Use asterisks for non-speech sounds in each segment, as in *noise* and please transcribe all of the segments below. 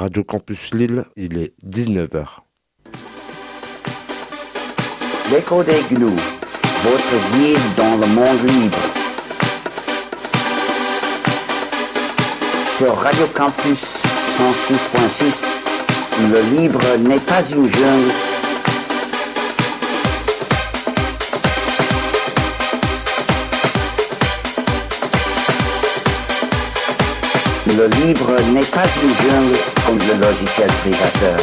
Radio Campus Lille, il est 19h. L'écho des gnous, votre guide dans le monde libre. Sur Radio Campus 106.6, le libre n'est pas une jungle. Le libre n'est pas une jungle comme le logiciel privateur.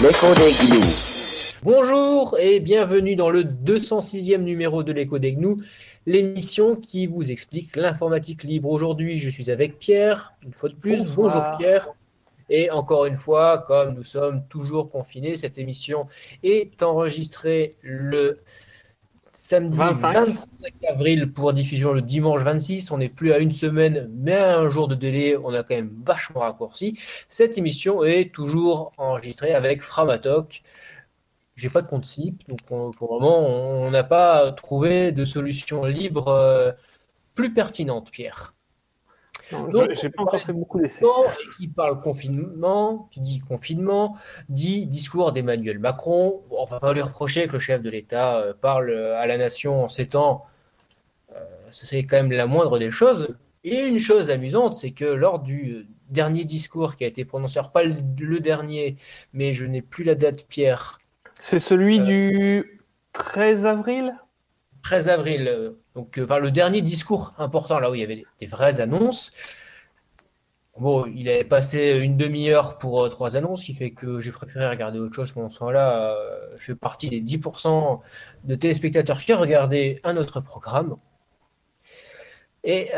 L'écho des gnous. Bonjour et bienvenue dans le 206e numéro de l'écho des gnous, l'émission qui vous explique l'informatique libre. Aujourd'hui, je suis avec Pierre, une fois de plus. Bonsoir. Bonjour Pierre. Et encore une fois, comme nous sommes toujours confinés, cette émission est enregistrée le samedi 25. 25 avril pour diffusion le dimanche 26. On n'est plus à une semaine, mais à un jour de délai. On a quand même vachement raccourci. Cette émission est toujours enregistrée avec Framatok. J'ai pas de compte SIP, donc on- pour le moment, on n'a pas trouvé de solution libre euh, plus pertinente, Pierre. J'ai pas encore fait beaucoup d'essais. Qui parle confinement, qui dit confinement, dit discours d'Emmanuel Macron. On va pas lui reprocher que le chef de l'État euh, parle euh, à la nation en ces temps. C'est quand même la moindre des choses. Et une chose amusante, c'est que lors du euh, dernier discours qui a été prononcé, alors pas le, dernier, mais je n'ai plus la date, Pierre, C'est celui Euh, du 13 avril? 13 avril, donc euh, enfin, le dernier discours important, là où il y avait des, vraies annonces. Bon, il avait passé une demi-heure pour euh, trois annonces, ce qui fait que j'ai préféré regarder autre chose pendant ce temps-là. Euh, je fais partie des 10% de téléspectateurs qui regardaient un autre programme. Et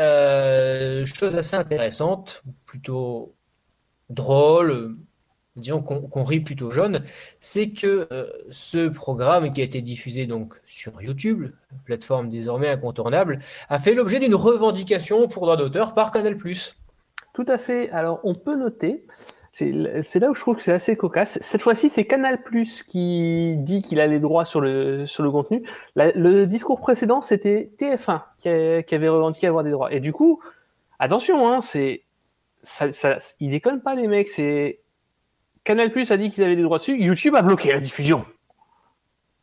chose assez intéressante, plutôt drôle, disons qu'on rit plutôt jaune, c'est que euh, ce programme qui a été diffusé donc sur YouTube, plateforme désormais incontournable, a fait l'objet d'une revendication pour droit d'auteur par Canal+. Tout à fait. Alors, on peut noter, c'est là où je trouve que c'est assez cocasse. Cette fois-ci, c'est Canal qui dit qu'il a les droits sur le, sur le contenu. Le discours précédent, c'était TF1 qui, a- qui avait revendiqué avoir des droits. Et du coup, attention, hein, c'est, ça, ça, ils déconnent pas, les mecs. C'est Canal a dit qu'ils avaient des droits dessus. YouTube a bloqué la diffusion.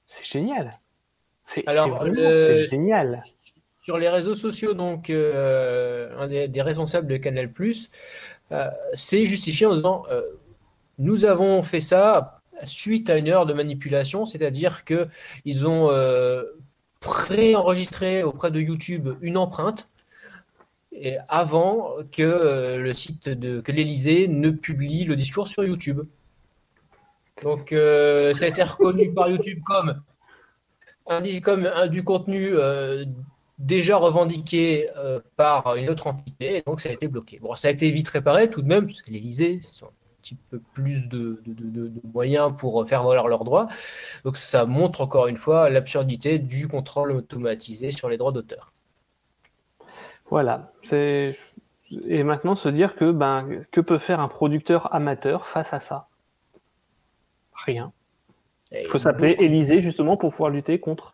C'est génial. C'est c'est génial. Sur les réseaux sociaux, donc, euh, un des, des responsables de Canal+, euh, s'est justifié en disant euh, Nous avons fait ça suite à une erreur de manipulation, c'est-à-dire que ils ont euh, pré-enregistré auprès de YouTube une empreinte avant que euh, le site de que l'Élysée ne publie le discours sur YouTube. Donc, euh, ça a été reconnu par YouTube comme un, du contenu euh, déjà revendiqué par une autre entité, et donc ça a été bloqué. Bon, ça a été vite réparé tout de même, parce que l'Élysée, ils un petit peu plus de- de moyens pour faire valoir leurs droits. Donc ça montre encore une fois l'absurdité du contrôle automatisé sur les droits d'auteur. Voilà. C'est et maintenant se dire que ben que peut faire un producteur amateur face à ça? Rien. Il faut s'appeler Élysée justement pour pouvoir lutter contre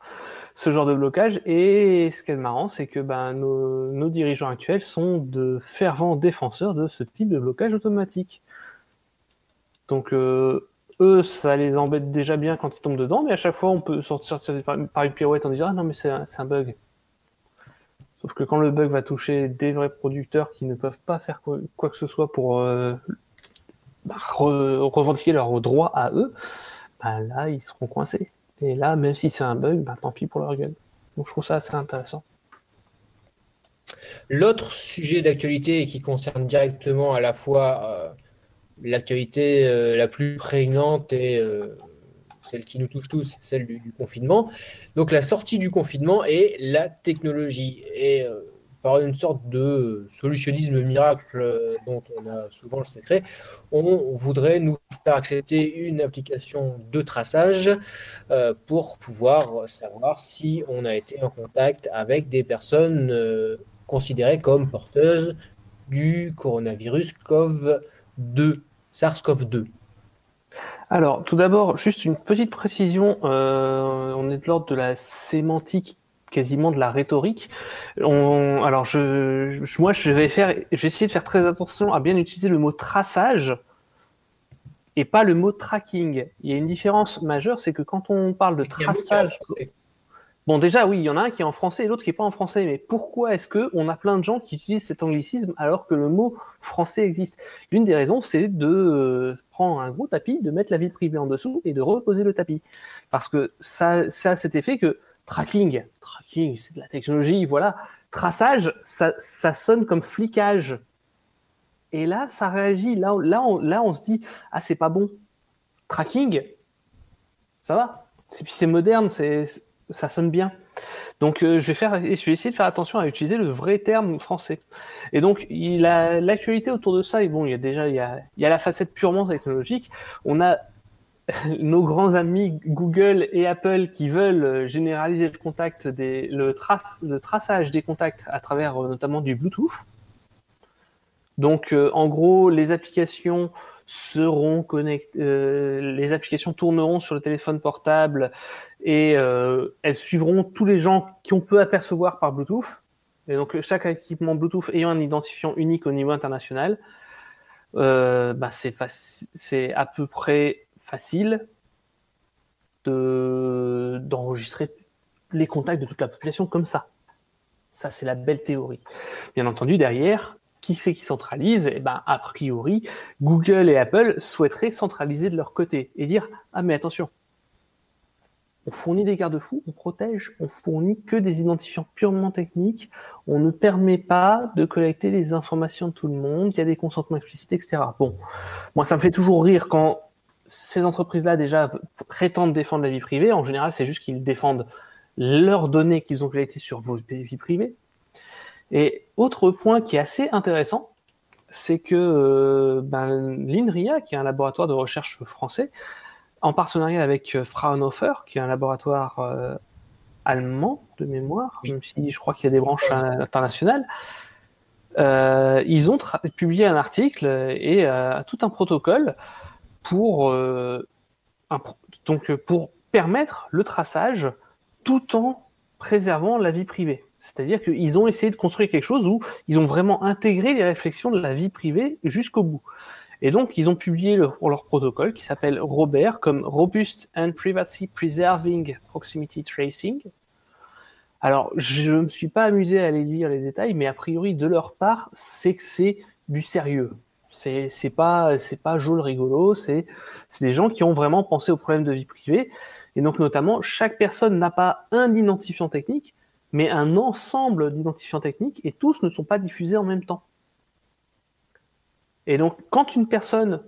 ce genre de blocage. Et ce qui est marrant, c'est que ben, nos, nos dirigeants actuels sont de fervents défenseurs de ce type de blocage automatique. Donc euh, eux, ça les embête déjà bien quand ils tombent dedans, mais à chaque fois, on peut sortir par, une pirouette en disant ah non mais c'est un, c'est un bug. Sauf que quand le bug va toucher des vrais producteurs qui ne peuvent pas faire quoi, que ce soit pour euh, bah, re- revendiquer leurs droits à eux, bah, là, ils seront coincés. Et là, même si c'est un bug, bah, tant pis pour leur gueule. Donc je trouve ça assez intéressant. L'autre sujet d'actualité qui concerne directement à la fois euh, l'actualité euh, la plus prégnante et celle qui nous touche tous, celle du, confinement. Donc la sortie du confinement et la technologie. Et euh, par une sorte de solutionnisme miracle euh, dont on a souvent le secret, on voudrait nous faire accepter une application de traçage euh, pour pouvoir savoir si on a été en contact avec des personnes considérées comme porteuses du coronavirus CoV-2, SARS-CoV-2. Alors, tout d'abord, juste une petite précision. euh, on est de l'ordre de la sémantique quasiment de la rhétorique. On, alors je, je- moi je vais faire, j'ai essayé de faire très attention à bien utiliser le mot traçage et pas le mot tracking. Il y a une différence majeure, c'est que quand on parle de traçage. Bon, déjà, oui, il y en a un qui est en français et l'autre qui est pas en français. Mais pourquoi est-ce que on a plein de gens qui utilisent cet anglicisme alors que le mot français existe? L'une des raisons, c'est de euh, prendre un gros tapis, de mettre la vie privée en dessous et de reposer le tapis. Parce que ça, ça a cet effet que tracking, tracking, c'est de la technologie, voilà. Traçage, ça, sonne comme flicage. Et là, ça réagit. Là, on- là, on, se dit, ah, c'est pas bon. Tracking, ça va. C'est moderne, c'est ça sonne bien. Donc euh, je vais essayer de faire attention à utiliser le vrai terme français. Et donc l'actualité autour de ça. Et bon, il y a déjà il y a, il y a la facette purement technologique. On a *laughs* nos grands amis Google et Apple qui veulent euh, généraliser le contact le, trace, le traçage des contacts à travers euh, notamment du Bluetooth. Donc en gros, les applications seront connectées, les applications tourneront sur le téléphone portable et euh, elles suivront tous les gens qu'on peut apercevoir par Bluetooth. Et donc chaque équipement Bluetooth ayant un identifiant unique au niveau international, euh, bah, c'est à peu près facile de d'enregistrer les contacts de toute la population comme ça. Ça, c'est la belle théorie. Bien entendu, derrière, qui c'est qui centralise? Eh ben, a priori, Google et Apple souhaiteraient centraliser de leur côté et dire ah mais attention, on fournit des garde-fous, on protège, on fournit que des identifiants purement techniques, on ne permet pas de collecter les informations de tout le monde, il y a des consentements explicites, etc. Bon, moi ça me fait toujours rire quand ces entreprises-là déjà prétendent défendre la vie privée. En général, c'est juste qu'ils défendent leurs données qu'ils ont collectées sur vos vies privées. Et autre point qui est assez intéressant, c'est que euh, ben, l'INRIA, qui est un laboratoire de recherche français, en partenariat avec euh, Fraunhofer, qui est un laboratoire euh, allemand de mémoire, même si je crois qu'il y a des branches internationales, euh, ils ont publié un article et euh, tout un protocole pour, un pro- donc, pour permettre le traçage tout en préservant la vie privée. C'est-à-dire qu'ils ont essayé de construire quelque chose où ils ont vraiment intégré les réflexions de la vie privée jusqu'au bout. Et donc, ils ont publié le- leur protocole qui s'appelle Robert comme Robust and Privacy Preserving Proximity Tracing. Alors, je ne me suis pas amusé à aller lire les détails, mais a priori, de leur part, c'est que c'est du sérieux. C'est pas c'est pas joli rigolo, c'est des gens qui ont vraiment pensé aux problèmes de vie privée. Et donc, notamment, chaque personne n'a pas un identifiant technique, mais un ensemble d'identifiants techniques, et tous ne sont pas diffusés en même temps. Et donc, quand une personne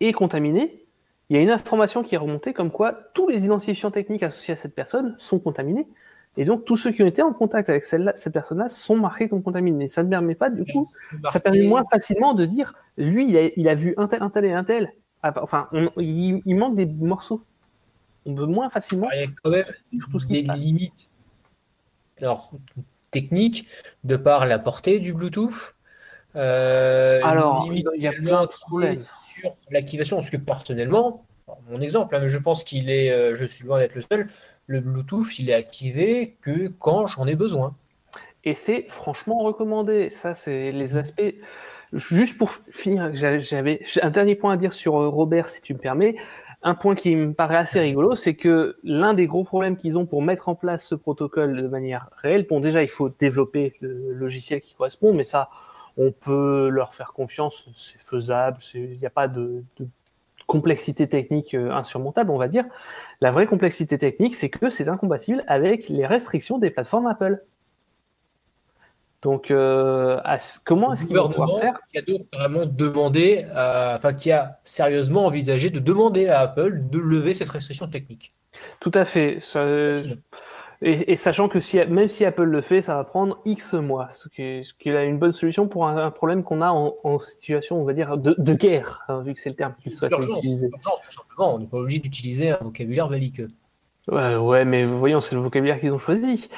est contaminée, il y a une information qui est remontée comme quoi tous les identifiants techniques associés à cette personne sont contaminés. Et donc, tous ceux qui ont été en contact avec cette personne-là sont marqués comme contaminés. Ça ne permet pas, du coup, ça permet moins facilement de dire, lui, il a, il a vu un tel, un tel et un tel. Ah, Enfin, on- il, il manque des morceaux. On peut moins facilement Il y a quand même tout ce qui des se passe. limites alors, techniques de par la portée du Bluetooth. Euh, Alors, il y a plein de problèmes. Sur l'activation, parce que personnellement, mon exemple, hein, je pense qu'il est, euh, je suis loin d'être le seul, le Bluetooth, il est activé que quand j'en ai besoin. Et c'est franchement recommandé. Ça, c'est les aspects. Juste pour finir, j'a- j'avais un dernier point à dire sur euh, Robert, si tu me permets. Un point qui me paraît assez rigolo, c'est que l'un des gros problèmes qu'ils ont pour mettre en place ce protocole de manière réelle, bon, déjà, il faut développer le logiciel qui correspond, mais ça, on peut leur faire confiance, c'est faisable, il n'y a pas de, de complexité technique euh, insurmontable, on va dire. La vraie complexité technique, c'est que c'est incompatible avec les restrictions des plateformes Apple. Donc, euh, à comment est-ce qu'ils vont pouvoir faire? qui a donc vraiment demandé, à- enfin qui a sérieusement envisagé de demander à Apple de lever cette restriction technique. Tout à fait. Ça- et, et sachant que si, même si Apple le fait, ça va prendre X mois, ce qui est, ce qui est une bonne solution pour un, un problème qu'on a en, en situation, on va dire, de, de guerre, hein, vu que c'est le terme qui soit utilisé. simplement. On n'est pas obligé d'utiliser un vocabulaire belliqueux. Ouais, ouais, mais voyons, c'est le vocabulaire qu'ils ont choisi.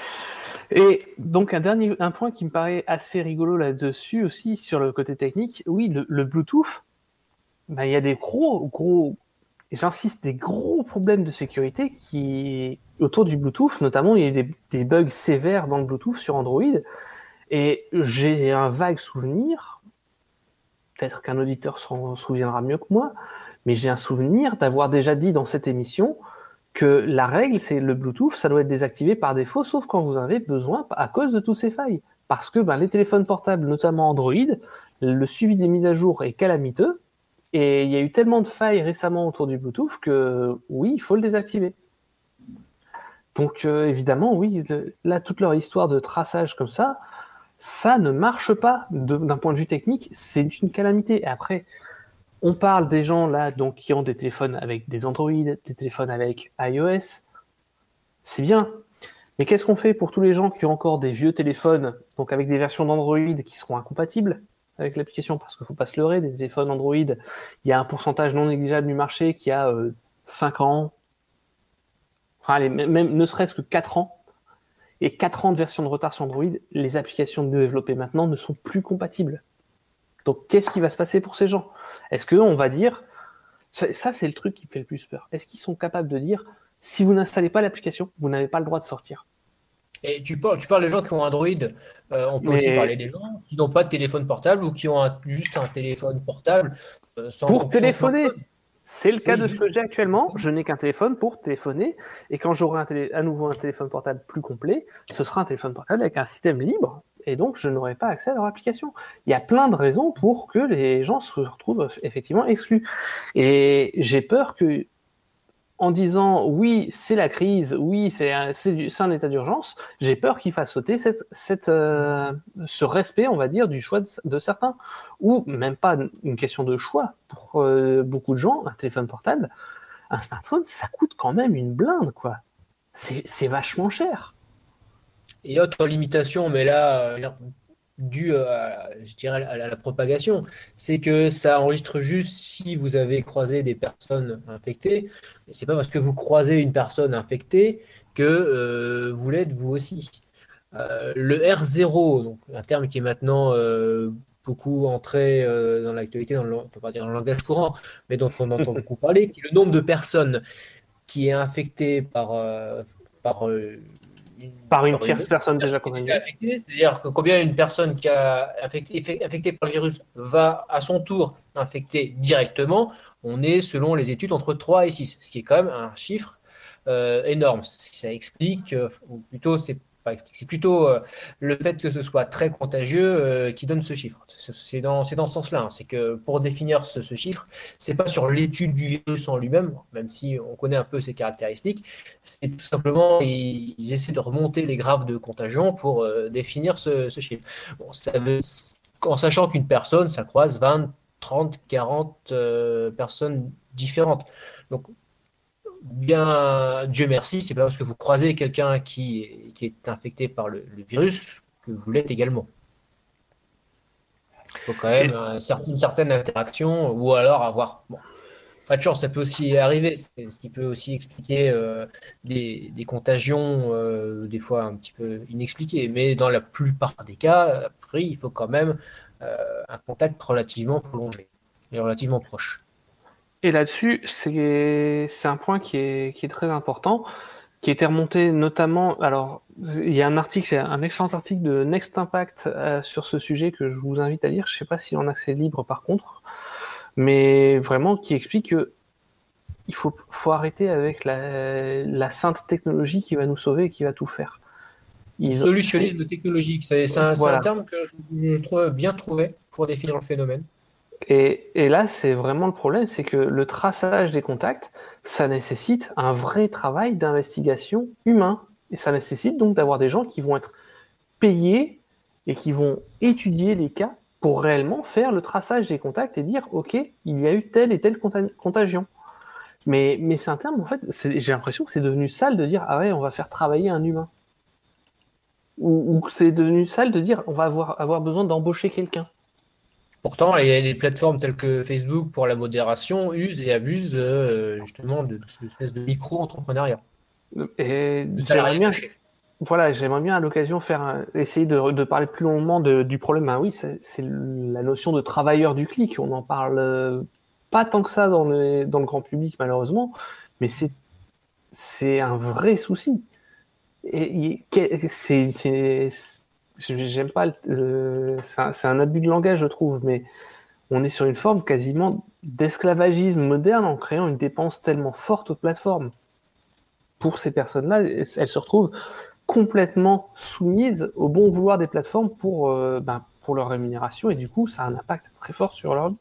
Et donc un dernier un point qui me paraît assez rigolo là-dessus aussi sur le côté technique, oui, le, le Bluetooth, ben, il y a des gros gros j'insiste, des gros problèmes de sécurité qui autour du Bluetooth, notamment il y a des, des bugs sévères dans le Bluetooth sur Android. Et j'ai un vague souvenir, peut-être qu'un auditeur s'en souviendra mieux que moi, mais j'ai un souvenir d'avoir déjà dit dans cette émission que la règle, c'est le Bluetooth, ça doit être désactivé par défaut, sauf quand vous en avez besoin à cause de toutes ces failles. Parce que ben, les téléphones portables, notamment Android, le suivi des mises à jour est calamiteux, et il y a eu tellement de failles récemment autour du Bluetooth que oui, il faut le désactiver. Donc euh, évidemment, oui, là, toute leur histoire de traçage comme ça, ça ne marche pas d'un point de vue technique, c'est une calamité. Et après, on parle des gens là donc qui ont des téléphones avec des Android, des téléphones avec iOS. C'est bien. Mais qu'est-ce qu'on fait pour tous les gens qui ont encore des vieux téléphones, donc avec des versions d'Android qui seront incompatibles? Avec l'application Parce qu'il ne faut pas se leurrer, des téléphones Android, il y a un pourcentage non négligeable du marché qui a 5 euh, ans, enfin même ne serait-ce que 4 ans. Et 4 ans de version de retard sur Android, les applications développées maintenant ne sont plus compatibles. Donc, qu'est-ce qui va se passer pour ces gens? Est-ce qu'on va dire, ça, c'est le truc qui fait le plus peur. Est-ce qu'ils sont capables de dire, si vous n'installez pas l'application, vous n'avez pas le droit de sortir? Et tu parles, tu parles des gens qui ont Android, euh, on peut aussi parler des gens qui n'ont pas de téléphone portable ou qui ont juste un téléphone portable euh, sans Pour téléphoner c'est le cas de ce que j'ai actuellement. Je n'ai qu'un téléphone pour téléphoner. Et quand j'aurai à nouveau un téléphone portable plus complet, ce sera un téléphone portable avec un système libre. Et donc, je n'aurai pas accès à leur application. Il y a plein de raisons pour que les gens se retrouvent effectivement exclus. Et j'ai peur que en disant oui, c'est la crise, oui, c'est un, un, état d'urgence, j'ai peur qu'il fasse sauter cette, euh, ce respect, on va dire, du choix de, certains. Ou même pas une question de choix. Pour euh, beaucoup de gens, un téléphone portable, un smartphone, ça coûte quand même une blinde, quoi. C'est vachement cher. Et autre limitation, mais là, euh, dû à, je dirais, à la propagation, c'est que ça enregistre juste si vous avez croisé des personnes infectées. C'est pas parce que vous croisez une personne infectée que euh, vous l'êtes vous aussi. Euh, le R0, donc un terme qui est maintenant euh, beaucoup entré dans l'actualité, dans le, on peut pas dire dans le langage courant, mais dont on entend beaucoup *laughs* parler, qui est le nombre de personnes qui est infecté par, par par une tierce personne déjà contaminée. C'est-à-dire que combien une personne qui a affecté, affectée par le virus va à son tour infecter directement, on est selon les études entre 3 et 6, ce qui est quand même un chiffre euh, énorme. Ça explique, euh, ou plutôt c'est c'est plutôt euh, le fait que ce soit très contagieux euh, qui donne ce chiffre. C'est dans, ce sens-là. Hein. C'est que pour définir ce, ce chiffre, c'est pas sur l'étude du virus en lui-même, même si on connaît un peu ses caractéristiques. C'est tout simplement, ils, essaient de remonter les graphes de contagion pour euh, définir ce, chiffre. Bon, ça veut, en sachant qu'une personne, ça croise 20, 30, 40 personnes différentes. Donc, Dieu merci, c'est pas parce que vous croisez quelqu'un qui, est infecté par le, virus que vous l'êtes également. Il faut quand même une certaine interaction ou alors avoir. Bon, pas de chance, ça peut aussi arriver, ce qui peut aussi expliquer euh, des, contagions, euh, des fois un petit peu inexpliquées. Mais dans la plupart des cas, après, il faut quand même euh, un contact relativement prolongé et relativement proche. Et là-dessus, c'est un point qui est, qui est très important, qui était remonté notamment. Alors, il y a un article, un excellent article de Next Impact euh, sur ce sujet que je vous invite à lire. Je ne sais pas s'il en a accès libre par contre, mais vraiment qui explique que il faut, faut arrêter avec la, la sainte technologie qui va nous sauver et qui va tout faire. Solutionnisme technologique, c'est un, un, terme que je trouve bien trouvé pour définir le phénomène. Et, là, c'est vraiment le problème, c'est que le traçage des contacts, ça nécessite un vrai travail d'investigation humain. Et ça nécessite donc d'avoir des gens qui vont être payés et qui vont étudier les cas pour réellement faire le traçage des contacts et dire, OK, il y a eu telle et telle contagion. Mais, c'est un terme, en fait, j'ai l'impression que c'est devenu sale de dire, ah ouais, on va faire travailler un humain. Ou, ou c'est devenu sale de dire, on va avoir besoin d'embaucher quelqu'un. Pourtant, les, plateformes telles que Facebook pour la modération usent et abusent euh, justement de, cette espèce de micro-entrepreneuriat. Et j'aimerais bien, voilà, j'aimerais bien à l'occasion faire essayer de, parler plus longuement du problème. Ah oui, c'est la notion de travailleur du clic. On en parle euh, pas tant que ça dans le, dans le grand public malheureusement, mais c'est un vrai souci. Et, c'est j'aime pas c'est un, abus de langage je trouve, mais on est sur une forme quasiment d'esclavagisme moderne en créant une dépense tellement forte aux plateformes. Pour ces personnes-là, elles se retrouvent complètement soumises au bon vouloir des plateformes pour, euh, ben, pour leur rémunération et du coup, ça a un impact très fort sur leur vie.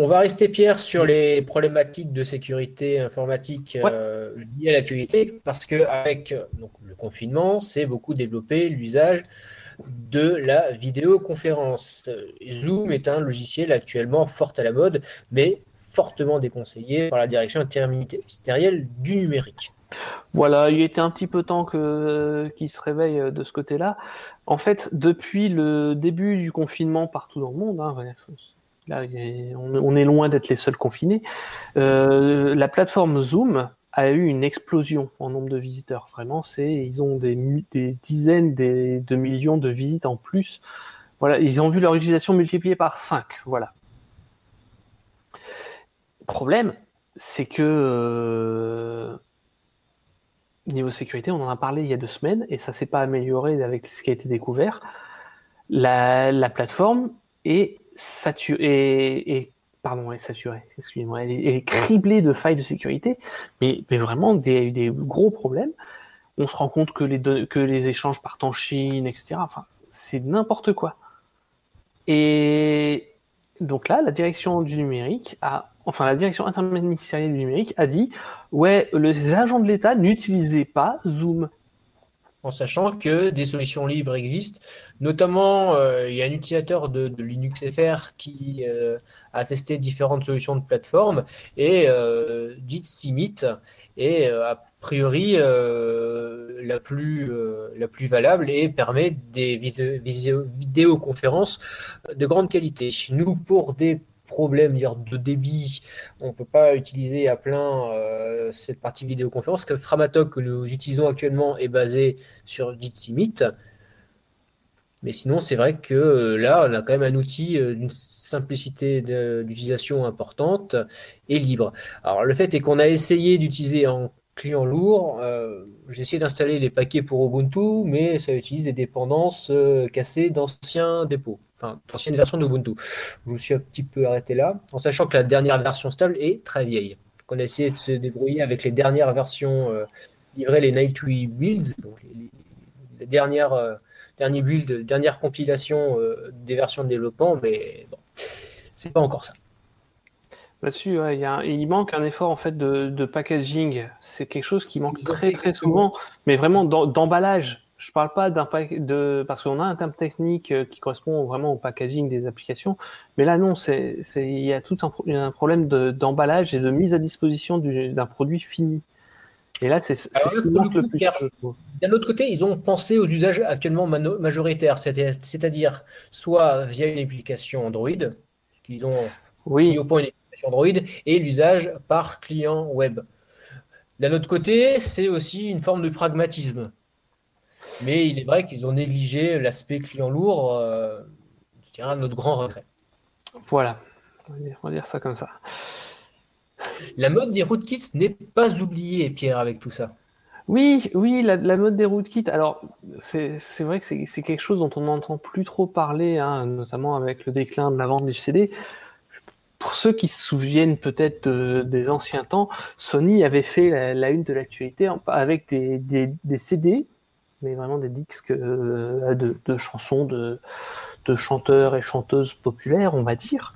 On va rester, Pierre, sur les problématiques de sécurité informatique euh, liées à l'actualité, parce qu'avec le confinement, c'est beaucoup développé l'usage de la vidéoconférence. Zoom est un logiciel actuellement fort à la mode, mais fortement déconseillé par la direction interministérielle du numérique. Voilà, il était un petit peu temps que qu'il se réveille de ce côté-là. En fait, depuis le début du confinement partout dans le monde, hein, là, on, est loin d'être les seuls confinés. Euh, la plateforme Zoom a eu une explosion en nombre de visiteurs. Vraiment, c'est ils ont des, dizaines de millions de visites en plus. Voilà, ils ont vu leur utilisation multipliée par 5. Voilà. Problème, c'est que euh, niveau sécurité, on en a parlé il y a deux semaines et ça s'est pas amélioré avec ce qui a été découvert. La, plateforme est saturée et pardon, elle est excusez-moi, elle, est criblée de failles de sécurité, mais, mais vraiment des, des gros problèmes. On se rend compte que les, que les échanges partent en Chine, etc. Enfin, c'est n'importe quoi. Et donc là, la direction du numérique a, enfin la direction interministérielle du numérique a dit, ouais, les agents de l'État n'utilisaient pas Zoom en sachant que des solutions libres existent. Notamment, euh, il y a un utilisateur de, Linux FR qui euh, a testé différentes solutions de plateforme et euh, Jitsi est a priori la, plus, la plus valable et permet des vidéoconférences de grande qualité. Nous, pour des problème de débit, on ne peut pas utiliser à plein euh, cette partie vidéoconférence. Que Framatog que nous utilisons actuellement est basé sur Jitsi Meet. Mais sinon, c'est vrai que euh, là, on a quand même un outil euh, d'une simplicité d'utilisation importante et libre. Alors, le fait est qu'on a essayé d'utiliser en client lourd. J'ai essayé d'installer les paquets pour Ubuntu, mais ça utilise des dépendances cassées d'anciens dépôts enfin, ancienne version d'Ubuntu. Je me suis un petit peu arrêté là, en sachant que la dernière version stable est très vieille. on a essayé de se débrouiller avec les dernières versions euh, livrées, les Nightly builds, donc les, dernières, euh, derniers builds, dernières compilations euh, des versions de développement, mais bon, c'est pas encore ça. Là-dessus, il, manque un effort en fait de, packaging. C'est quelque chose qui manque très très souvent, mais vraiment d'emballage je parle pas d'un de parce qu'on a un terme technique euh, qui correspond vraiment au packaging des applications, mais là non, c'est il y a tout un, un problème d'emballage et de mise à disposition d'un produit fini. Et là, c'est ce qui manque le plus. D'un autre côté, ils ont pensé aux usages actuellement majoritaires, c'est-à-dire soit via une application Android, qu'ils ont oui. mis au point une application Android, et l'usage par client web. D'un autre côté, c'est aussi une forme de pragmatisme. Mais il est vrai qu'ils ont négligé l'aspect client lourd, euh, je dirais à notre grand regret. Voilà, on va, dire, ça comme ça. La mode des rootkits n'est pas oubliée, Pierre, avec tout ça. Oui, oui, la, mode des rootkits. Alors, c'est vrai que c'est quelque chose dont on n'entend plus trop parler, hein, notamment avec le déclin de la vente du CD. Pour ceux qui se souviennent peut-être des anciens temps, Sony avait fait la, une de l'actualité avec des, des CD mais vraiment des disques euh, de, chansons de, chanteurs et chanteuses populaires, on va dire.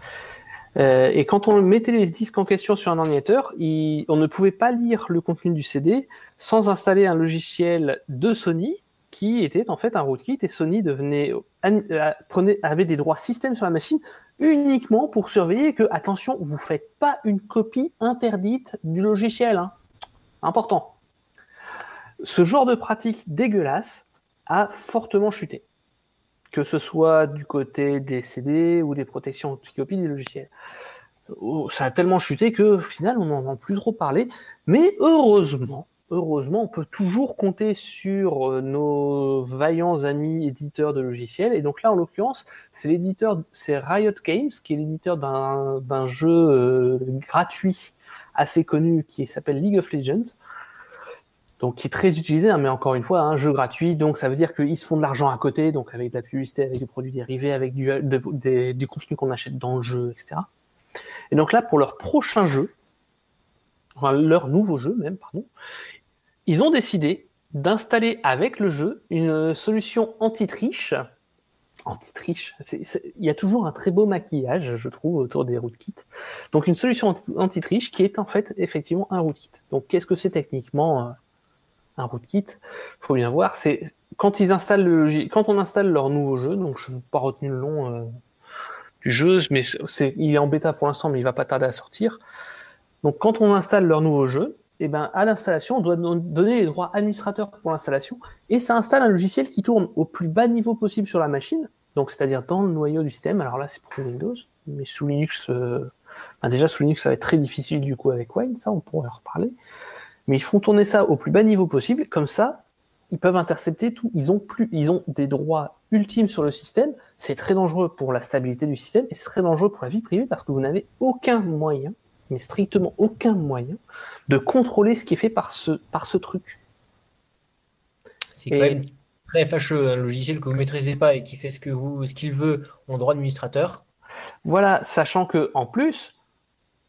Euh, et quand on mettait les disques en question sur un ordinateur, on ne pouvait pas lire le contenu du CD sans installer un logiciel de Sony qui était en fait un rootkit et Sony devenait euh, prenait, avait des droits système sur la machine uniquement pour surveiller que attention vous faites pas une copie interdite du logiciel hein. important ce genre de pratique dégueulasse a fortement chuté. Que ce soit du côté des CD ou des protections anti-copie des logiciels. Oh, ça a tellement chuté que, au final, on n'en entend plus trop parler. Mais heureusement, heureusement, on peut toujours compter sur euh, nos vaillants amis éditeurs de logiciels. Et donc là, en l'occurrence, c'est l'éditeur, c'est Riot Games, qui est l'éditeur d'un jeu euh, gratuit assez connu qui s'appelle League of Legends. Donc, qui est très utilisé, hein, mais encore une fois, un jeu gratuit, donc ça veut dire qu'ils se font de l'argent à côté, donc avec de la publicité, avec des produits dérivés, avec du, du contenu qu'on achète dans le jeu, etc. Et donc là, pour leur prochain jeu, enfin leur nouveau jeu même, pardon, ils ont décidé d'installer avec le jeu une solution anti-triche. Anti-triche, il y a toujours un très beau maquillage, je trouve, autour des rootkits. Donc une solution anti-triche qui est en fait effectivement un rootkit. Donc qu'est-ce que c'est techniquement euh, un rootkit Il faut bien voir. C'est quand ils installent le quand on installe leur nouveau jeu. Donc je n'ai pas retenu le nom euh, du jeu, mais c'est il est en bêta pour l'instant, mais il va pas tarder à sortir. Donc quand on installe leur nouveau jeu, eh ben, à l'installation, on doit donner les droits administrateurs pour l'installation, et ça installe un logiciel qui tourne au plus bas niveau possible sur la machine, donc c'est-à-dire dans le noyau du système. Alors là, c'est pour Windows, mais sous Linux, euh, déjà sous Linux, ça va être très difficile du coup avec Wine, ça, on pourrait en reparler. Mais ils font tourner ça au plus bas niveau possible, comme ça, ils peuvent intercepter tout. Ils ont plus, ils ont des droits ultimes sur le système. C'est très dangereux pour la stabilité du système et c'est très dangereux pour la vie privée parce que vous n'avez aucun moyen mais strictement aucun moyen de contrôler ce qui est fait par ce, par ce truc. C'est quand même très fâcheux, un logiciel que vous ne maîtrisez pas et qui fait ce qu'il veut en droit administrateur. Voilà, sachant que en plus,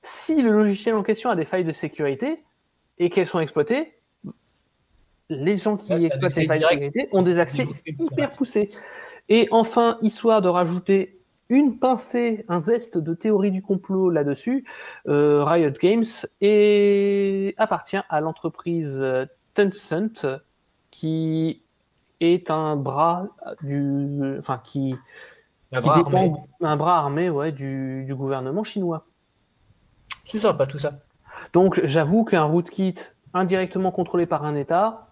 si le logiciel en question a des failles de sécurité et qu'elles sont exploitées, les gens qui exploitent ces failles de sécurité ont des accès hyper poussés. Et enfin, histoire de rajouter une pincée, un zeste de théorie du complot là-dessus, euh, Riot Games appartient à l'entreprise Tencent qui est un bras du, enfin qui, un bras dépend, armé. un bras armé, ouais, du, du gouvernement chinois. C'est pas tout ça. Donc j'avoue qu'un rootkit indirectement contrôlé par un État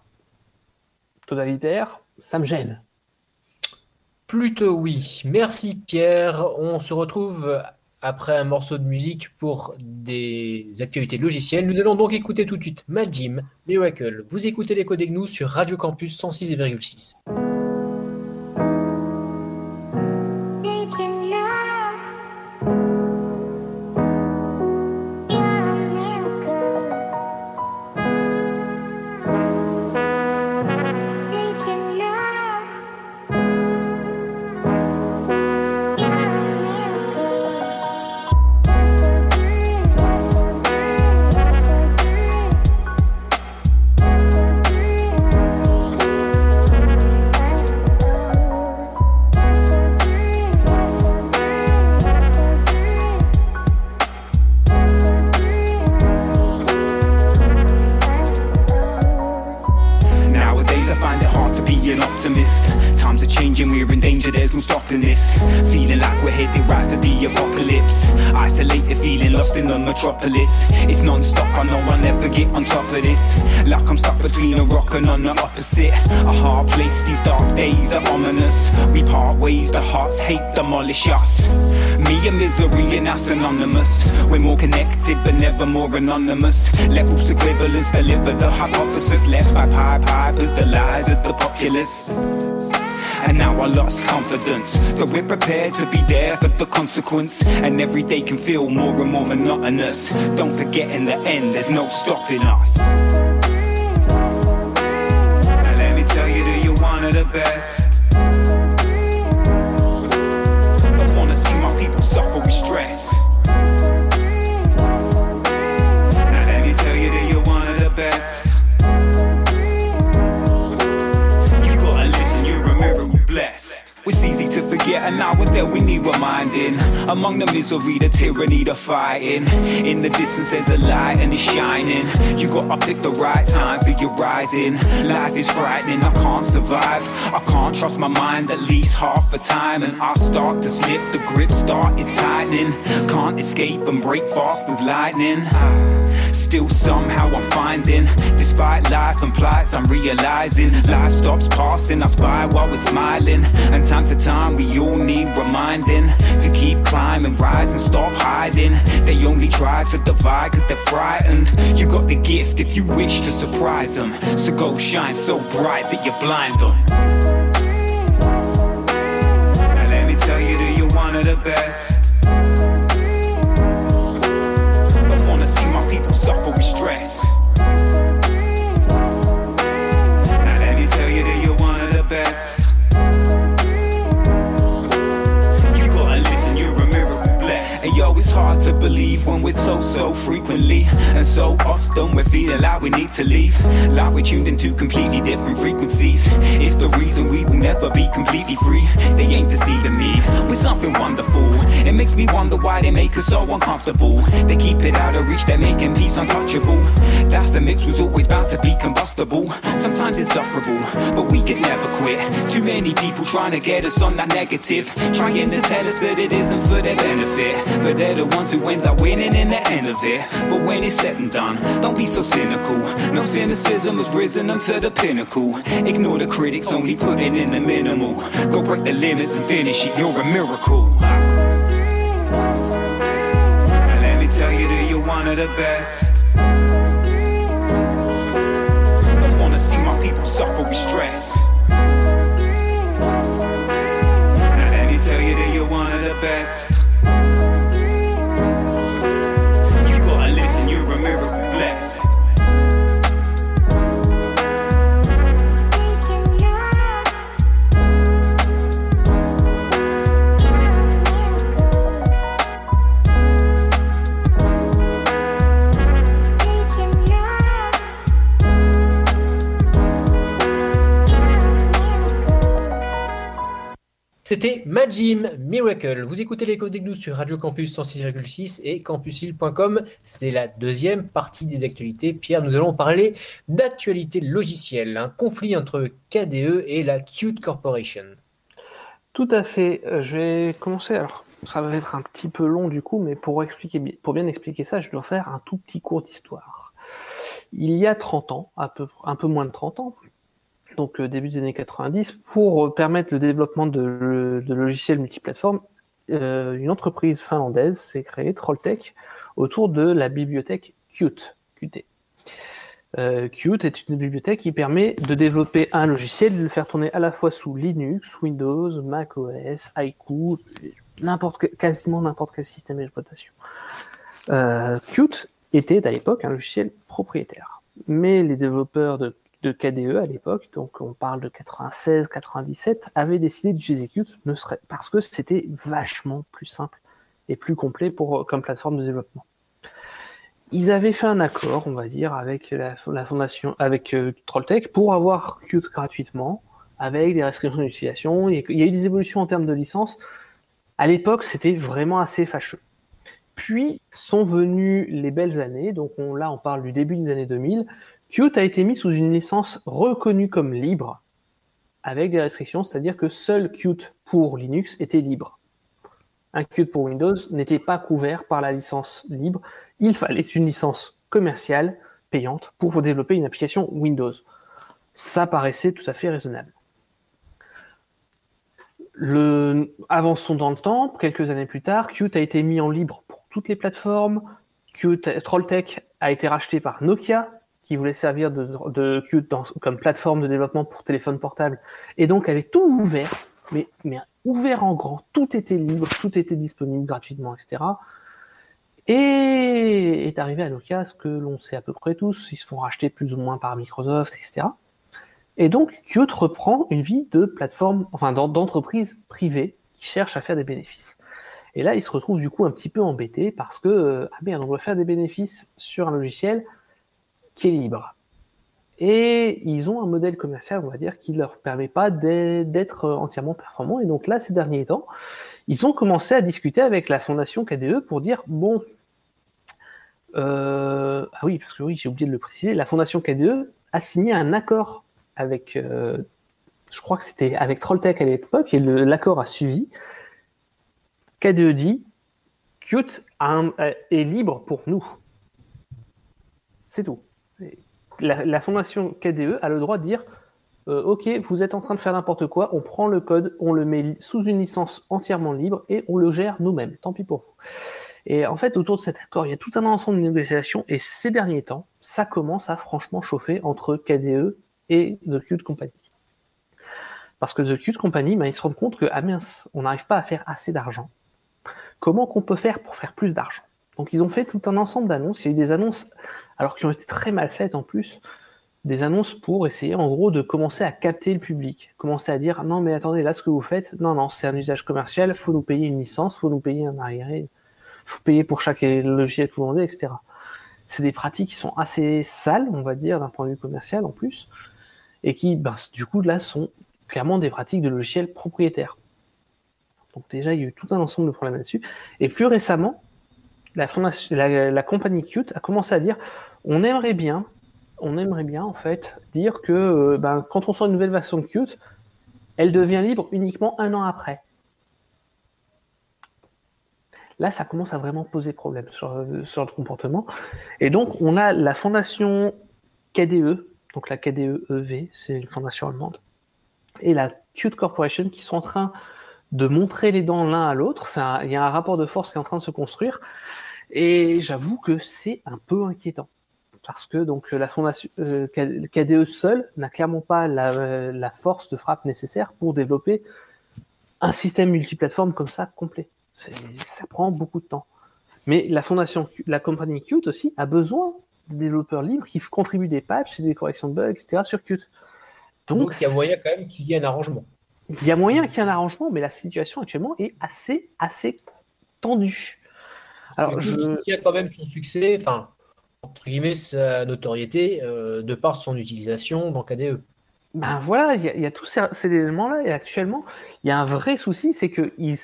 totalitaire, ça me gêne. Plutôt oui. Merci Pierre. On se retrouve après un morceau de musique pour des actualités logicielles. Nous allons donc écouter tout de suite Majim Miracle. Vous écoutez les codes GNU sur Radio Campus 106,6. Anonymous. Levels of quibblers deliver the hypothesis left by pie pipers, the lies of the populists. And now I lost confidence that we're prepared to be there for the consequence. And every day can feel more and more monotonous. Don't forget, in the end, there's no stopping us. Misery, the tyranny, the fighting. In the distance, there's a light and it's shining. You gotta pick the right time for your rising. Life is frightening, I can't survive. I can't trust my mind at least half the time. And I start to slip, the grip started tightening. Can't escape and break fast as lightning. Still, somehow I'm finding, despite life and plights, I'm realizing life stops passing us by while we're smiling. And time to time, we all need reminding to keep climbing climb rise and stop hiding. They only try to divide cause they're frightened. You got the gift if you wish to surprise them. So go shine so bright that you blind them. Now let me tell you that you're one of the best. To believe when we're told so frequently and so often we're feeling like we need to leave. Like we're tuned into completely different frequencies. It's the reason we will never be completely free. They ain't deceiving me with something wonderful. It makes me wonder why they make us so uncomfortable. They keep it out of reach, they're making peace untouchable. That's the mix was always bound to be combustible. Sometimes it's sufferable, but we can never quit. Too many people trying to get us on that negative, trying to tell us that it isn't for their benefit. But they're the ones who end up winning in the end of it. But when it's said and done, don't be so cynical. No cynicism has risen unto the pinnacle. Ignore the critics, only putting in the minimal. Go break the limits and finish it, you're a miracle. And let me tell you that you're one of the best. Don't wanna see my people suffer with stress. Now let me tell you that you're one of the best. C'était Majim Miracle. Vous écoutez l'écho des Gnous sur Radio Campus 106,6 et campusile.com. C'est la deuxième partie des actualités. Pierre, nous allons parler d'actualité logicielle, un conflit entre KDE et la Qt Corporation. Tout à fait. Euh, Je vais commencer. Alors, ça va être un petit peu long du coup, mais pour expliquer, pour bien expliquer ça, je dois faire un tout petit cours d'histoire. Il y a 30 ans, un peu moins de 30 ans, donc euh, début des années 90, pour euh, permettre le développement de, logiciels multiplateformes, euh, une entreprise finlandaise s'est créée, Trolltech, autour de la bibliothèque Qt. Qt. Est une bibliothèque qui permet de développer un logiciel, de le faire tourner à la fois sous Linux, Windows, Mac OS, Haiku, n'importe quasiment n'importe quel système d'exploitation. Qt était à l'époque un logiciel propriétaire, mais les développeurs de, de KDE à l'époque, donc on parle de 96-97, avaient décidé d'utiliser Qt ne serait, parce que c'était vachement plus simple et plus complet pour, comme plateforme de développement ils avaient fait un accord, on va dire, avec la, fondation, avec euh, Trolltech pour avoir Qt gratuitement, avec des restrictions d'utilisation. Il y a- il y a eu des évolutions en termes de licence. À l'époque, c'était vraiment assez fâcheux. Puis sont venues les belles années, donc on, là on parle du début des années 2000. Qt a été mis sous une licence reconnue comme libre, avec des restrictions, c'est-à-dire que seul Qt pour Linux était libre. Un Qt pour Windows n'était pas couvert par la licence libre il fallait une licence commerciale payante pour développer une application Windows. Ça paraissait tout à fait raisonnable. Le... Avançons dans le temps, quelques années plus tard, Qt a été mis en libre pour toutes les plateformes. Qt, Trolltech a été racheté par Nokia, qui voulait servir de, de Qt comme plateforme de développement pour téléphone portable, et donc avait tout ouvert, mais, mais ouvert en grand, tout était libre, tout était disponible gratuitement, etc. Et est arrivé à Nokia ce que l'on sait à peu près tous, ils se font racheter plus ou moins par Microsoft, etc. Et donc Qt reprend une vie de plateforme, enfin d'en- d'entreprise privée qui cherche à faire des bénéfices. Et là, il se retrouve du coup un petit peu embêté parce que euh, ah merde, on doit faire des bénéfices sur un logiciel qui est libre. Et ils ont un modèle commercial, on va dire, qui leur permet pas d'être entièrement performant. Et donc là, ces derniers temps, ils ont commencé à discuter avec la fondation KDE pour dire bon, euh, ah oui, parce que oui, j'ai oublié de le préciser, la fondation KDE a signé un accord avec, euh, je crois que c'était avec Trolltech à l'époque, et l'accord a suivi. KDE dit Qt est libre pour nous. C'est tout. La, fondation KDE a le droit de dire euh, ok, vous êtes en train de faire n'importe quoi, on prend le code, on le met sous une licence entièrement libre et on le gère nous-mêmes. Tant pis pour vous. Et en fait, autour de cet accord, il y a tout un ensemble de négociations et ces derniers temps, ça commence à franchement chauffer entre KDE et The Qt Company. Parce que The Qt Company, ben, ils se rendent compte que, ah on n'arrive pas à faire assez d'argent. Comment qu'on peut faire pour faire plus d'argent? Donc ils ont fait tout un ensemble d'annonces. Il y a eu des annonces, alors qui ont été très mal faites en plus, des annonces pour essayer en gros de commencer à capter le public, commencer à dire non mais attendez là ce que vous faites, non non c'est un usage commercial, faut nous payer une licence, faut nous payer un arriéré, faut payer pour chaque logiciel que vous vendez, etc. C'est des pratiques qui sont assez sales, on va dire d'un point de vue commercial en plus, et qui ben, du coup là sont clairement des pratiques de logiciels propriétaires. Donc déjà il y a eu tout un ensemble de problèmes là-dessus, et plus récemment la, fondation, compagnie Qt a commencé à dire on aimerait bien on aimerait bien en fait dire que euh, ben, quand on sort une nouvelle version de Qt, elle devient libre uniquement un an après. Là, ça commence à vraiment poser problème sur, sur le comportement. Et donc, on a la fondation KDE, donc la KDE EV, c'est une fondation allemande, et la Qt Corporation qui sont en train de montrer les dents l'un à l'autre. Il y a un rapport de force qui est en train de se construire. Et j'avoue que c'est un peu inquiétant parce que donc la fondation euh, KDE seul n'a clairement pas la, force de frappe nécessaire pour développer un système multiplateforme comme ça complet. Ça prend beaucoup de temps. Mais la fondation, la compagnie Qt aussi a besoin de développeurs libres qui contribuent des patchs et des corrections de bugs, etc. sur Qt. Donc, il y a moyen quand même qu'il y ait un arrangement. Il y a moyen qu'il y ait un arrangement, mais la situation actuellement est assez, assez tendue. Alors, je... Il y a quand même son succès, enfin, entre guillemets, sa notoriété euh, de par son utilisation dans KDE. Ben voilà, il y, a tous ces, éléments-là, et actuellement, il y a un vrai souci, c'est que il,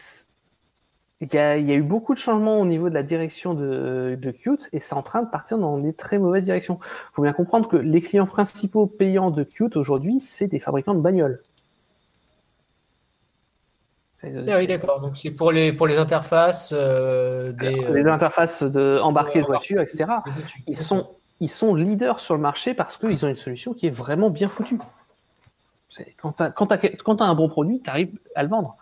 y, a, eu beaucoup de changements au niveau de la direction de, de Qt, et c'est en train de partir dans des très mauvaises directions. Il faut bien comprendre que les clients principaux payants de Qt aujourd'hui, c'est des fabricants de bagnoles. Ah oui, d'accord. Donc c'est pour les, pour les interfaces euh, des. Les interfaces de, embarquées de voitures, etc. Ils sont, ils sont leaders sur le marché parce qu'ils ont une solution qui est vraiment bien foutue. Quand tu as, un bon produit, tu arrives à le vendre.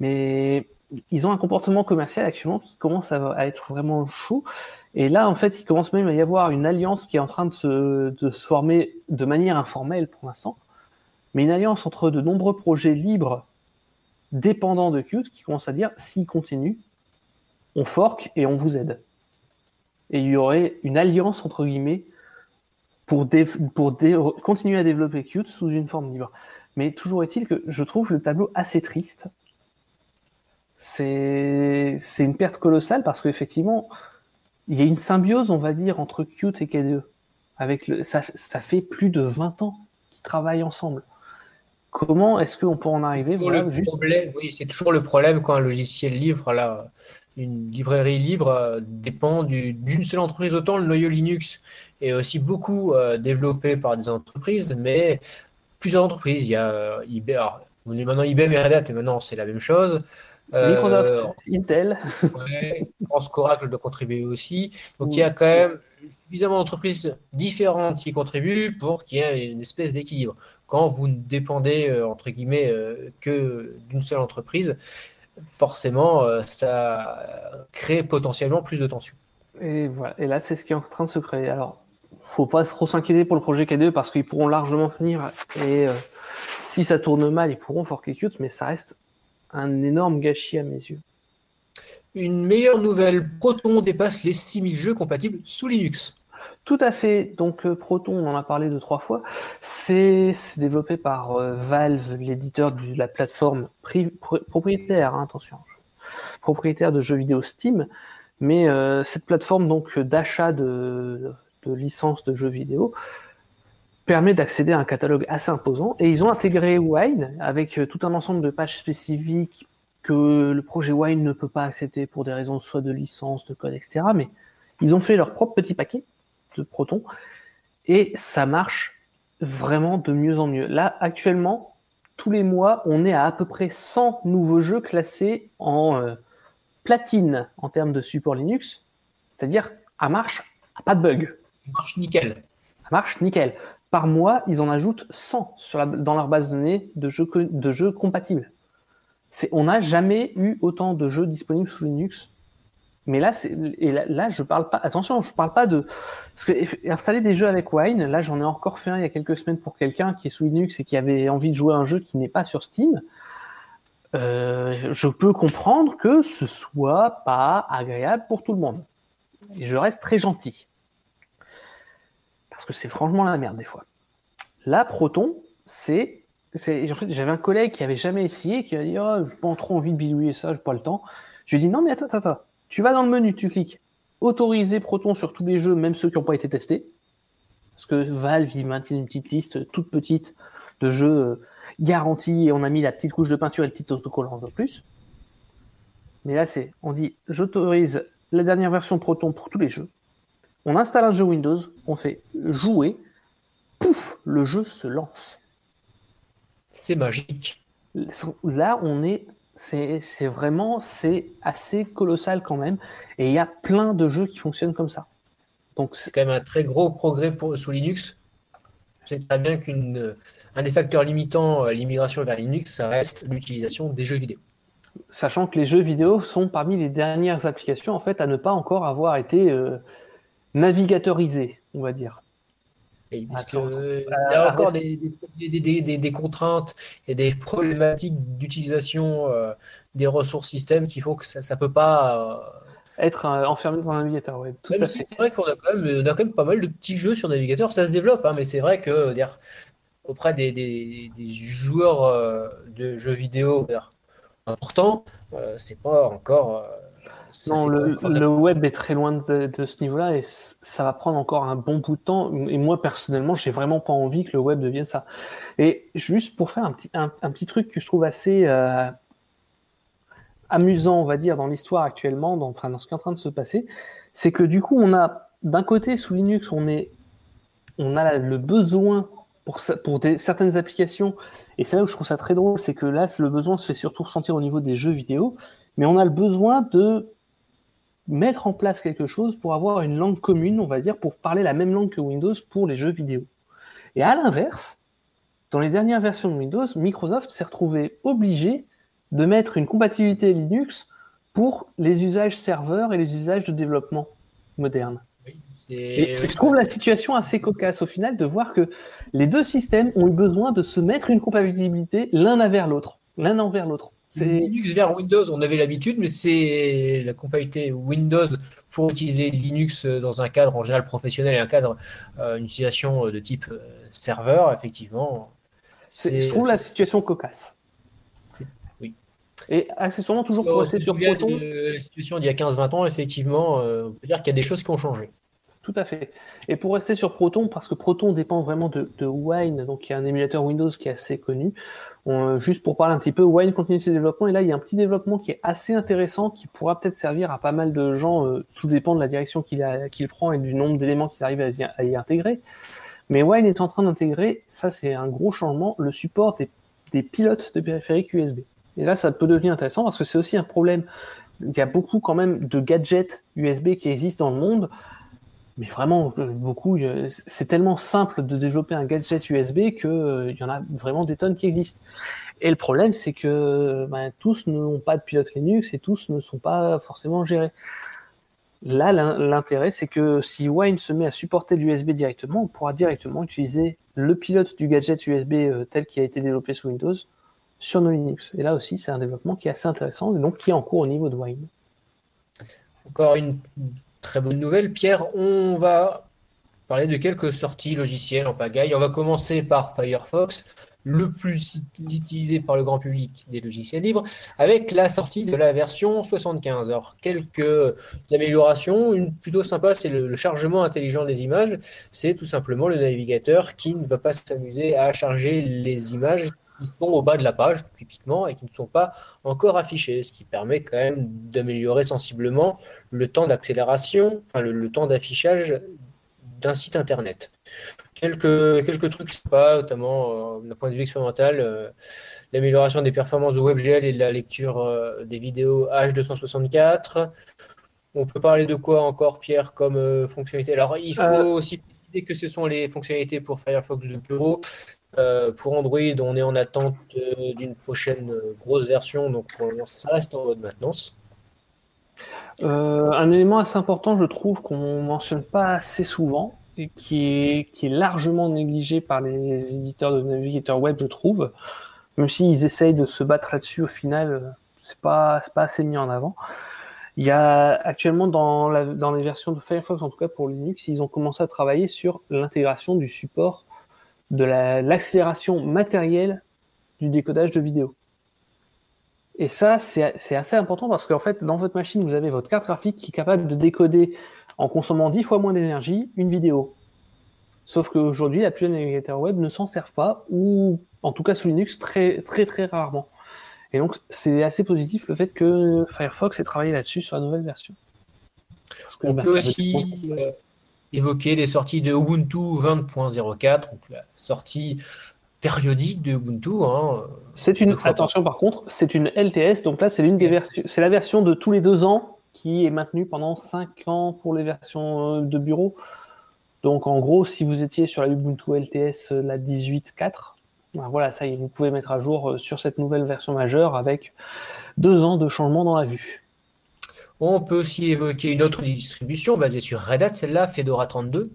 Mais ils ont un comportement commercial actuellement qui commence à, être vraiment chaud. Et là, en fait, il commence même à y avoir une alliance qui est en train de se, de se former de manière informelle pour l'instant. Mais une alliance entre de nombreux projets libres dépendant de Qt qui commence à dire s'il continue, on fork et on vous aide. Et il y aurait une alliance entre guillemets pour, continuer à développer Qt sous une forme libre. Mais toujours est-il que je trouve le tableau assez triste. C'est une perte colossale parce qu'effectivement, il y a une symbiose, on va dire, entre Qt et KDE. Avec le, ça, ça fait plus de 20 ans qu'ils travaillent ensemble. Comment est-ce qu'on peut en arriver voilà, Oui, c'est toujours le problème quand un logiciel libre, là, une librairie libre euh, dépend d'une seule entreprise. Autant le noyau Linux est aussi beaucoup euh, développé par des entreprises, mais plusieurs entreprises. Il y a euh, IBM, alors, maintenant IBM et Red Hat, mais maintenant c'est la même chose. Microsoft, Intel. Ouais, *laughs* je pense qu'Oracle doit contribuer aussi. Donc il y a quand même suffisamment d'entreprises différentes qui contribuent pour qu'il y ait une espèce d'équilibre. Quand vous ne dépendez, euh, entre guillemets, euh, que d'une seule entreprise, forcément, euh, ça crée potentiellement plus de tensions. Et voilà. Et là, c'est ce qui est en train de se créer. Alors, faut pas trop s'inquiéter pour le projet K2 parce qu'ils pourront largement venir. Et si ça tourne mal, ils pourront forker Qt, mais ça reste un énorme gâchis à mes yeux. Une meilleure nouvelle, Proton dépasse les 6000 jeux compatibles sous Linux. Tout à fait. Donc euh, Proton, on en a parlé deux trois fois. C'est développé par euh, Valve, l'éditeur de la plateforme propriétaire, hein, attention, propriétaire de jeux vidéo Steam. Mais euh, cette plateforme donc d'achat de, de licences de jeux vidéo permet d'accéder à un catalogue assez imposant. Et ils ont intégré Wine avec tout un ensemble de pages spécifiques que le projet Wine ne peut pas accepter pour des raisons soit de licence, de code, etc. Mais ils ont fait leur propre petit paquet de Proton et ça marche vraiment de mieux en mieux. Là, actuellement, tous les mois, on est à à peu près 100 nouveaux jeux classés en euh, platine en termes de support Linux, c'est-à-dire à marche, à pas de bug. marche nickel. Ça marche nickel. par mois, ils en ajoutent 100 sur la- dans leur base de données de jeux, de jeux compatibles. On n'a jamais eu autant de jeux disponibles sous Linux. Mais là, et là, là, je parle pas. Attention, je parle pas de parce que installer des jeux avec Wine. Là, j'en ai encore fait un il y a quelques semaines pour quelqu'un qui est sous Linux et qui avait envie de jouer à un jeu qui n'est pas sur Steam. Euh, je peux comprendre que ce soit pas agréable pour tout le monde. Et je reste très gentil. Parce que c'est franchement la merde des fois. Là, Proton, c'est. J'avais un collègue qui avait jamais essayé, qui a dit oh, J'ai pas trop envie de bidouiller ça, j'ai pas le temps. Je lui ai dit Non, mais attends, attends, attends. Tu vas dans le menu, tu cliques Autoriser Proton sur tous les jeux, même ceux qui n'ont pas été testés. Parce que Valve, il maintient une petite liste toute petite de jeux euh, garantis et on a mis la petite couche de peinture et le petit autocollant en plus. Mais là, c'est on dit J'autorise la dernière version Proton pour tous les jeux. On installe un jeu Windows, on fait jouer, pouf, le jeu se lance. C'est magique. Là, on est, c'est vraiment, c'est assez colossal quand même. Et il y a plein de jeux qui fonctionnent comme ça. Donc, C'est quand même un très gros progrès pour, sous Linux. C'est très bien qu'un des facteurs limitants à l'immigration vers Linux, ça reste l'utilisation des jeux vidéo. sachant que les jeux vidéo sont parmi les dernières applications en fait à ne pas encore avoir été euh, navigatorisées, on va dire. Et parce sur- que il euh, y a à encore des, des- des- des- des contraintes et des problématiques d'utilisation euh, des ressources système qui font que ça ne peut pas. euh, Être euh, enfermé dans un navigateur, même si c'est vrai qu'on a quand même, on a quand même pas mal de petits jeux sur navigateur, ça se développe, hein, mais c'est vrai que euh, dire, auprès des, joueurs euh, de jeux vidéo importants, euh, c'est pas encore. Non, le, web est très loin de, de ce niveau-là et ça va prendre encore un bon bout de temps. Et moi, personnellement, j'ai vraiment pas envie que le web devienne ça. Et juste pour faire un petit, un, un petit truc que je trouve assez euh, amusant, on va dire, dans l'histoire actuellement, dans, enfin, dans ce qui est en train de se passer, c'est que du coup, on a d'un côté, sous Linux, on, est, on a le besoin pour, ça- pour des, certaines applications, et c'est là où je trouve ça très drôle, c'est que là, le besoin se fait surtout ressentir au niveau des jeux vidéo, mais on a le besoin de mettre en place quelque chose pour avoir une langue commune, on va dire, pour parler la même langue que Windows pour les jeux vidéo. Et à l'inverse, dans les dernières versions de Windows, Microsoft s'est retrouvé obligé de mettre une compatibilité Linux pour les usages serveurs et les usages de développement modernes. Et Et, je trouve la situation assez cocasse au final de voir que les deux systèmes ont eu besoin de se mettre une compatibilité l'un envers l'autre, l'un envers l'autre. C'est C'est Linux vers Windows, on avait l'habitude, mais c'est la compatibilité Windows pour utiliser Linux dans un cadre en général professionnel et un cadre, euh, une utilisation de type euh, serveur, effectivement. c'est- je trouve la situation cocasse. oui. Et accessoirement, toujours pour rester sur Proton, la situation d'il y a 15-20 ans, effectivement, euh, on peut dire qu'il y a des choses qui ont changé. Tout à fait. Et pour rester sur Proton, parce que Proton dépend vraiment de, Wine, donc il y a un émulateur Windows qui est assez connu. On- juste pour parler un petit peu, Wine continue ses développements, et là il y a un petit développement qui est assez intéressant, qui pourra peut-être servir à pas mal de gens, euh, tout dépend de la direction qu'il prend et du nombre d'éléments qu'il arrive à y, à y intégrer. Mais Wine est en train d'intégrer, ça c'est un gros changement, le support des, des pilotes de périphériques USB. Et là ça peut devenir intéressant parce que c'est aussi un problème. Il y a beaucoup quand même de gadgets USB qui existent dans le monde. Mais vraiment, euh, beaucoup, euh, c'est tellement simple de développer un gadget USB qu'il il y en a vraiment des tonnes qui existent. Et le problème, c'est que ben, tous n'ont pas de pilote Linux et tous ne sont pas forcément gérés. Là, l'in- l'intérêt, c'est que si Wine se met à supporter l'USB directement, on pourra directement utiliser le pilote du gadget USB euh, tel qu'il a été développé sous Windows sur nos Linux. Et là aussi, c'est un développement qui est assez intéressant et donc qui est en cours au niveau de Wine. Encore une très bonne nouvelle. Pierre, on va parler de quelques sorties logicielles en pagaille. On va commencer par Firefox, le plus utilisé par le grand public des logiciels libres, avec la sortie de la version 75. Alors, quelques améliorations. Une plutôt sympa, c'est le, le chargement intelligent des images. C'est tout simplement le navigateur qui ne va pas s'amuser à charger les images qui sont au bas de la page, typiquement, et qui ne sont pas encore affichées, ce qui permet quand même d'améliorer sensiblement le temps d'accélération, enfin le, le temps d'affichage d'un site internet. Quelques, quelques trucs sympas, notamment euh, d'un point de vue expérimental, euh, l'amélioration des performances de WebGL et de la lecture euh, des vidéos H264. On peut parler de quoi encore, Pierre, comme fonctionnalité? Alors, il faut aussi préciser que ce sont les fonctionnalités pour Firefox de bureau. Euh, pour Android, on est en attente euh, d'une prochaine euh, grosse version, donc ça reste en mode maintenance. Un élément assez important, je trouve, qu'on mentionne pas assez souvent et qui est, largement négligé par les éditeurs de navigateurs web, je trouve. Même s'ils essayent de se battre là-dessus, au final, c'est pas, pas assez mis en avant. Il y a actuellement dans les versions de Firefox, en tout cas pour Linux, ils ont commencé à travailler sur l'intégration du support de la- l'accélération matérielle du décodage de vidéo. Et ça, c'est assez important parce qu'en fait, dans votre machine, vous avez votre carte graphique qui est capable de décoder en consommant 10 fois moins d'énergie une vidéo. Sauf qu'aujourd'hui, la plupart des navigateurs web ne s'en servent pas, ou en tout cas sous Linux, très très très rarement. Et donc, c'est assez positif le fait que Firefox ait travaillé là-dessus sur la nouvelle version. Parce que, On bah, peut aussi évoquer les sorties de Ubuntu 20.04, donc la sortie périodique de Ubuntu. hein. C'est une attention par contre, c'est une LTS, donc là c'est l'une des versions, c'est la version de tous les deux ans qui est maintenue pendant 5 ans pour les versions euh, de bureau. Donc en gros, si vous étiez sur la Ubuntu LTS euh, la 18.4, ben voilà, ça y est, vous pouvez mettre à jour euh, sur cette nouvelle version majeure avec deux ans de changement dans la vue. On peut aussi évoquer une autre distribution basée sur Red Hat, celle-là, Fedora 32.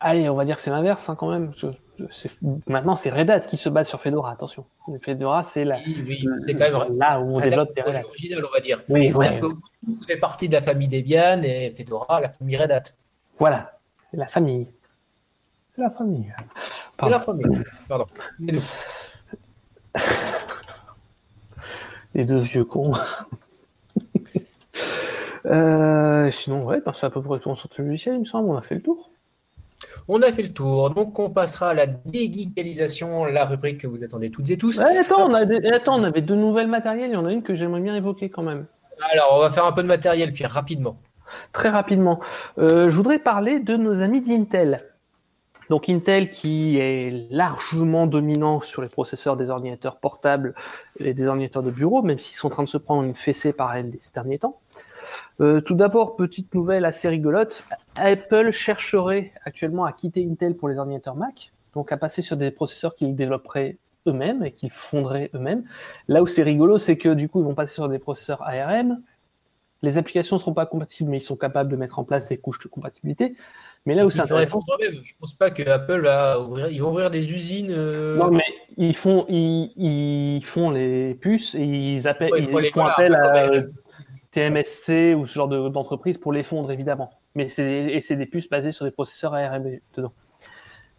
Allez, on va dire que c'est l'inverse hein, quand même. Je- je- c'est- Maintenant, c'est Red Hat qui se base sur Fedora. Attention, Fedora, c'est la, Oui, oui, c'est quand même là où on Red Hat, développe des Red Hat. original, on va dire. Oui, ouais, fait partie de la famille Debian et Fedora, la famille Red Hat. voilà, c'est la famille. C'est la famille. C'est la famille. Pardon. *laughs* Les deux vieux cons. *laughs* Euh, sinon, ouais, ben, c'est à peu près tout sur ce logiciel, il me semble. On a fait le tour. On a fait le tour, donc on passera à la déguigalisation, la rubrique que vous attendez toutes et tous. Ouais, attends, on a des- attends, on avait deux nouvelles matériels. Il y en a une que j'aimerais bien évoquer quand même. Alors, on va faire un peu de matériel, Pierre, rapidement. Très rapidement. Euh, je voudrais parler de nos amis d'Intel. Donc Intel qui est largement dominant sur les processeurs des ordinateurs portables et des ordinateurs de bureau, même s'ils sont en train de se prendre une fessée par elle ces derniers temps. Euh, tout d'abord, petite nouvelle assez rigolote, Apple chercherait actuellement à quitter Intel pour les ordinateurs Mac, donc à passer sur des processeurs qu'ils développeraient eux-mêmes et qu'ils fonderaient eux-mêmes. Là où c'est rigolo, c'est que du coup, ils vont passer sur des processeurs ARM. Les applications ne seront pas compatibles, mais ils sont capables de mettre en place des couches de compatibilité. Mais là où c'est intéressant, eux-mêmes. Je pense pas que Apple va ouvrir. Ils vont ouvrir des usines. euh, non, mais ils font, ils, ils font les puces et ils, appellent, Ouais, ils font appel à même- TMSC ou ce genre de- d'entreprise pour les fondre, évidemment. Mais c'est des puces basées sur des processeurs ARM dedans.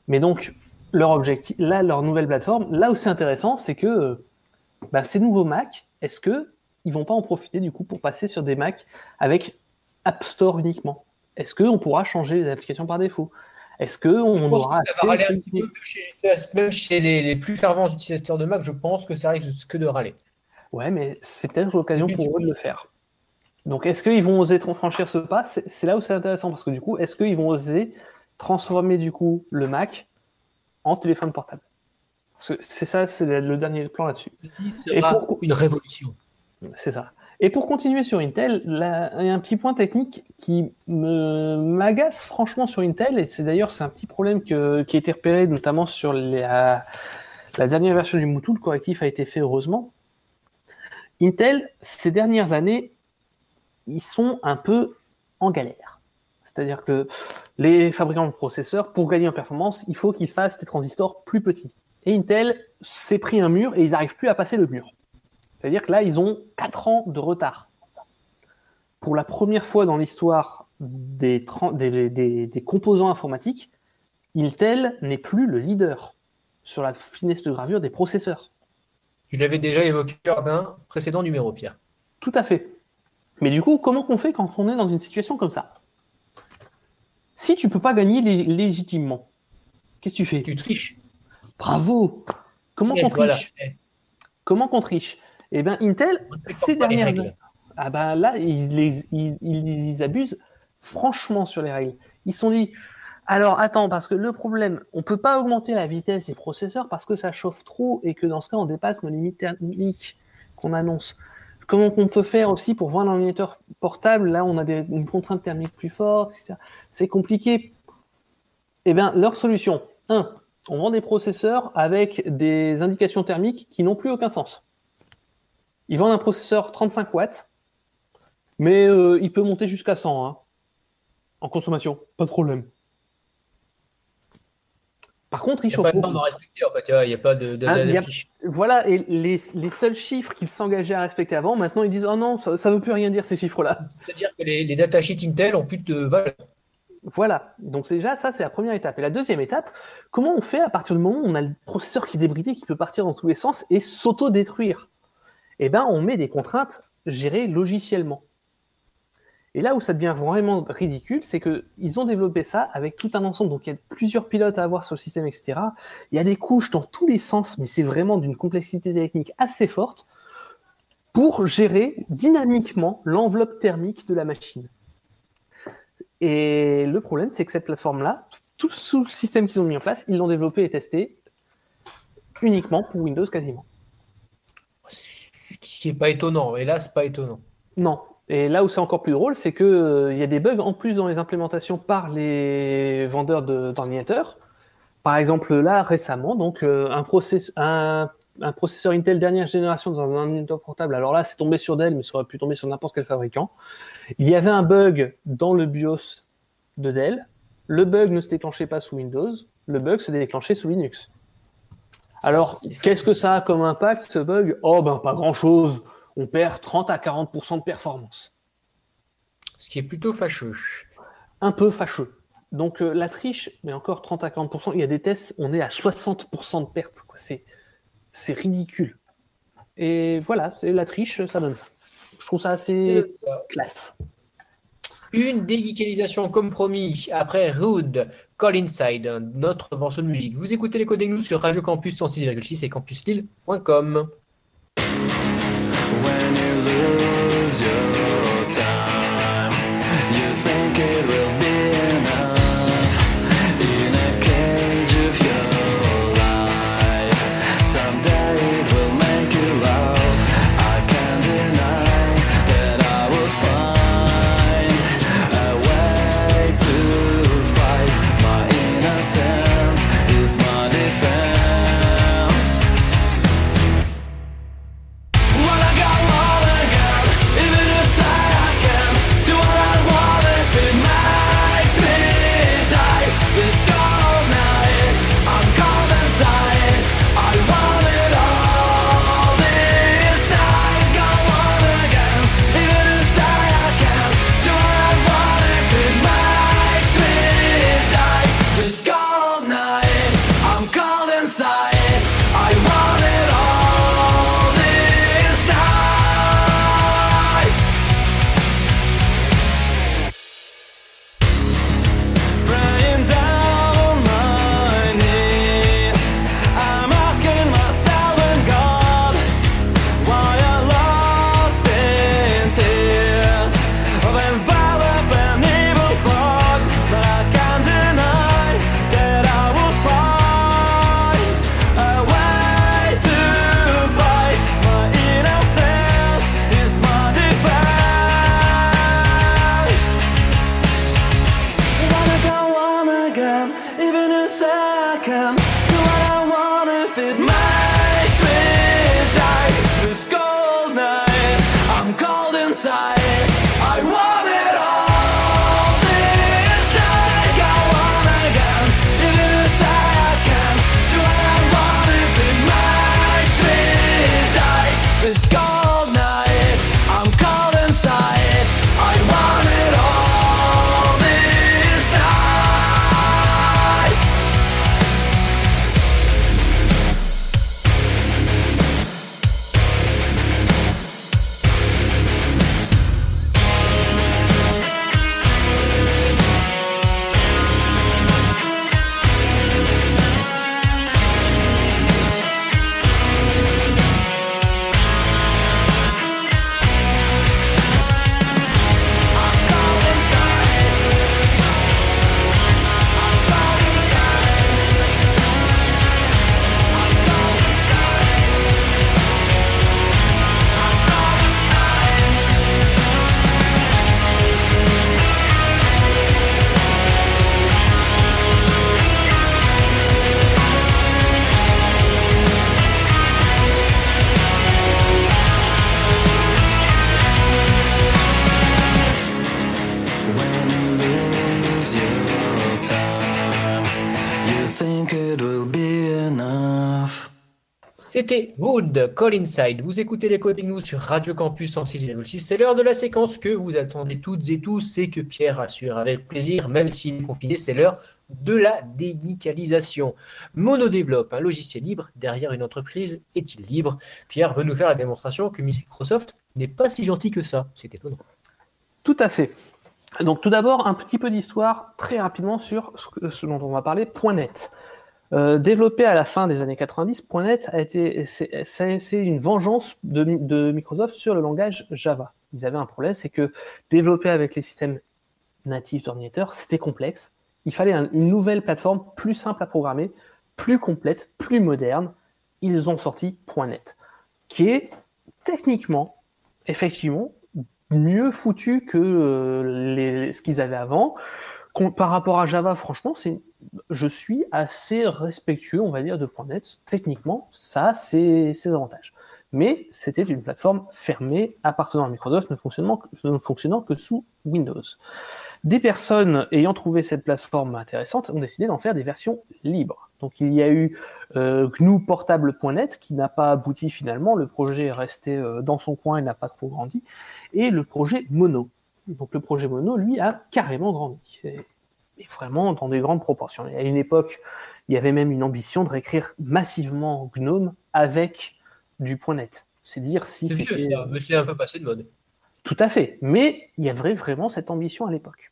Mais donc, leur objectif, là, leur nouvelle plateforme, là où c'est intéressant, c'est que euh, bah, ces nouveaux Mac, est-ce que ils vont pas en profiter du coup pour passer sur des Mac avec App Store uniquement Est-ce qu'on pourra changer les applications par défaut? Est-ce qu'on aura que ça va râler un petit peu, chez, même chez les, les plus fervents utilisateurs de Mac, je pense que ça risque que de râler. Ouais, mais c'est peut-être l'occasion pour eux de le faire. Donc, est-ce qu'ils vont oser franchir ce pas? C'est là où c'est intéressant parce que du coup, est-ce qu'ils vont oser transformer du coup le Mac en téléphone portable? Parce que C'est ça, c'est le, dernier plan là-dessus. Et pour- une révolution. C'est ça. Et pour continuer sur Intel, il y a un petit point technique qui m'agace franchement sur Intel, et c'est d'ailleurs c'est un petit problème qui a été repéré notamment sur la, la dernière version du Moutou, le correctif a été fait heureusement. Intel, ces dernières années, ils sont un peu en galère. C'est-à-dire que les fabricants de processeurs, pour gagner en performance, il faut qu'ils fassent des transistors plus petits. Et Intel s'est pris un mur et ils n'arrivent plus à passer le mur. C'est-à-dire que là, ils ont 4 ans de retard. Pour la première fois dans l'histoire des, tran- des- des- des composants informatiques, Intel n'est plus le leader sur la finesse de gravure des processeurs. Je l'avais déjà évoqué lors d'un précédent numéro, Pierre. Tout à fait. Mais du coup, comment qu'on fait quand on est dans une situation comme ça? Si tu peux pas gagner lé- légitimement, qu'est-ce que tu fais? Tu triches. Bravo Comment qu'on triche? Comment qu'on triche? Eh bien, Intel, ces dernières règles. Ah ben là, ils, les- ils, ils- ils abusent franchement sur les règles. Ils se sont dit, alors attends, parce que le problème, on peut pas augmenter la vitesse des processeurs parce que ça chauffe trop et que dans ce cas, on dépasse nos limites thermiques qu'on annonce. comment on peut faire aussi pour vendre un ordinateur portable Là, on a des, une contrainte thermique plus forte, etc. C'est compliqué. Eh bien, leur solution, un, on vend des processeurs avec des indications thermiques qui n'ont plus aucun sens. Ils vendent un processeur 35 watts, mais euh, il peut monter jusqu'à 100 hein, en consommation, pas de problème. Par contre, il Il n'y a pas de beaucoup. normes à respecter, en fait. Il n'y a pas de, de- Ah, a-. Voilà, et les, les seuls chiffres qu'ils s'engageaient à respecter avant, maintenant ils disent Oh non, ça ne veut plus rien dire ces chiffres-là. C'est-à-dire que les, les datasheets Intel ont plus de valeur. Voilà, donc c'est déjà ça, c'est la première étape. Et la deuxième étape, comment on fait à partir du moment où on a le processeur qui est débridé, qui peut partir dans tous les sens et s'auto-détruire? Eh bien, on met des contraintes gérées logiciellement. Et là où ça devient vraiment ridicule, c'est qu'ils ont développé ça avec tout un ensemble. Donc il y a plusieurs pilotes à avoir sur le système, etc. Il y a des couches dans tous les sens, mais c'est vraiment d'une complexité technique assez forte pour gérer dynamiquement l'enveloppe thermique de la machine. Et le problème, c'est que cette plateforme-là, tout sous le système qu'ils ont mis en place, ils l'ont développé et testé uniquement pour Windows quasiment. Ce qui n'est pas étonnant. Hélas, pas étonnant. Non. Et là où c'est encore plus drôle, c'est qu'il y a des bugs en plus dans les implémentations par les vendeurs de- d'ordinateurs. Par exemple, là, récemment, donc, euh, un, un processeur Intel dernière génération dans un ordinateur portable. Alors là, c'est tombé sur Dell, mais ça aurait pu tomber sur n'importe quel fabricant. Il y avait un bug dans le BIOS de Dell. Le bug ne se déclenchait pas sous Windows. Le bug se déclenchait sous Linux. Alors, qu'est-ce que ça a comme impact, ce bug? Oh, ben, pas grand-chose. On perd 30 à 40% de performance. Ce qui est plutôt fâcheux. Un peu fâcheux. Donc, euh, la triche, mais encore 30 à 40%, il y a des tests, on est à 60% de perte. C'est, ridicule. Et voilà, c'est la triche, ça donne ça. Je trouve ça assez classe. Une déguicalisation comme promis après Rude, Call Inside, notre morceau de musique. Vous écoutez les codes nous sur Radio Campus 106,6 et campuslille.com. C'était Wood, Call Inside. Vous écoutez les Coding News sur Radio Campus 106,6. C'est l'heure de la séquence que vous attendez toutes et tous et que Pierre assure avec plaisir, même s'il est confiné. C'est l'heure de la déguicalisation. Monodéveloppe, un logiciel libre derrière une entreprise, est-il libre? Pierre veut nous faire la démonstration que Microsoft n'est pas si gentil que ça. C'est étonnant. Tout à fait. Donc tout d'abord, un petit peu d'histoire très rapidement sur ce, dont on va parler, .NET. Euh, développé à la fin des années 90, .NET a été c'est une vengeance de, de Microsoft sur le langage Java. Ils avaient un problème, c'est que développer avec les systèmes natifs d'ordinateurs, c'était complexe. Il fallait un- une nouvelle plateforme plus simple à programmer, plus complète, plus moderne. Ils ont sorti .NET, qui est techniquement, effectivement, mieux foutu que euh, les, ce qu'ils avaient avant. Par rapport à Java, franchement, c'est, je suis assez respectueux, on va dire, de .NET. Techniquement, ça, a ses avantages. Mais c'était une plateforme fermée appartenant à Microsoft, ne fonctionnant, que- ne fonctionnant que sous Windows. Des personnes ayant trouvé cette plateforme intéressante ont décidé d'en faire des versions libres. Donc il y a eu euh, GNU Portable.net qui n'a pas abouti finalement, le projet est resté euh, dans son coin et n'a pas trop grandi, et le projet Mono. Donc le projet Mono, lui, a carrément grandi, et, et vraiment dans des grandes proportions. Et à une époque, il y avait même une ambition de réécrire massivement GNOME avec du .net. C'est dire si C'est vieux, ça, mais c'est un peu passé de mode. Tout à fait. Mais il y avait vraiment cette ambition à l'époque.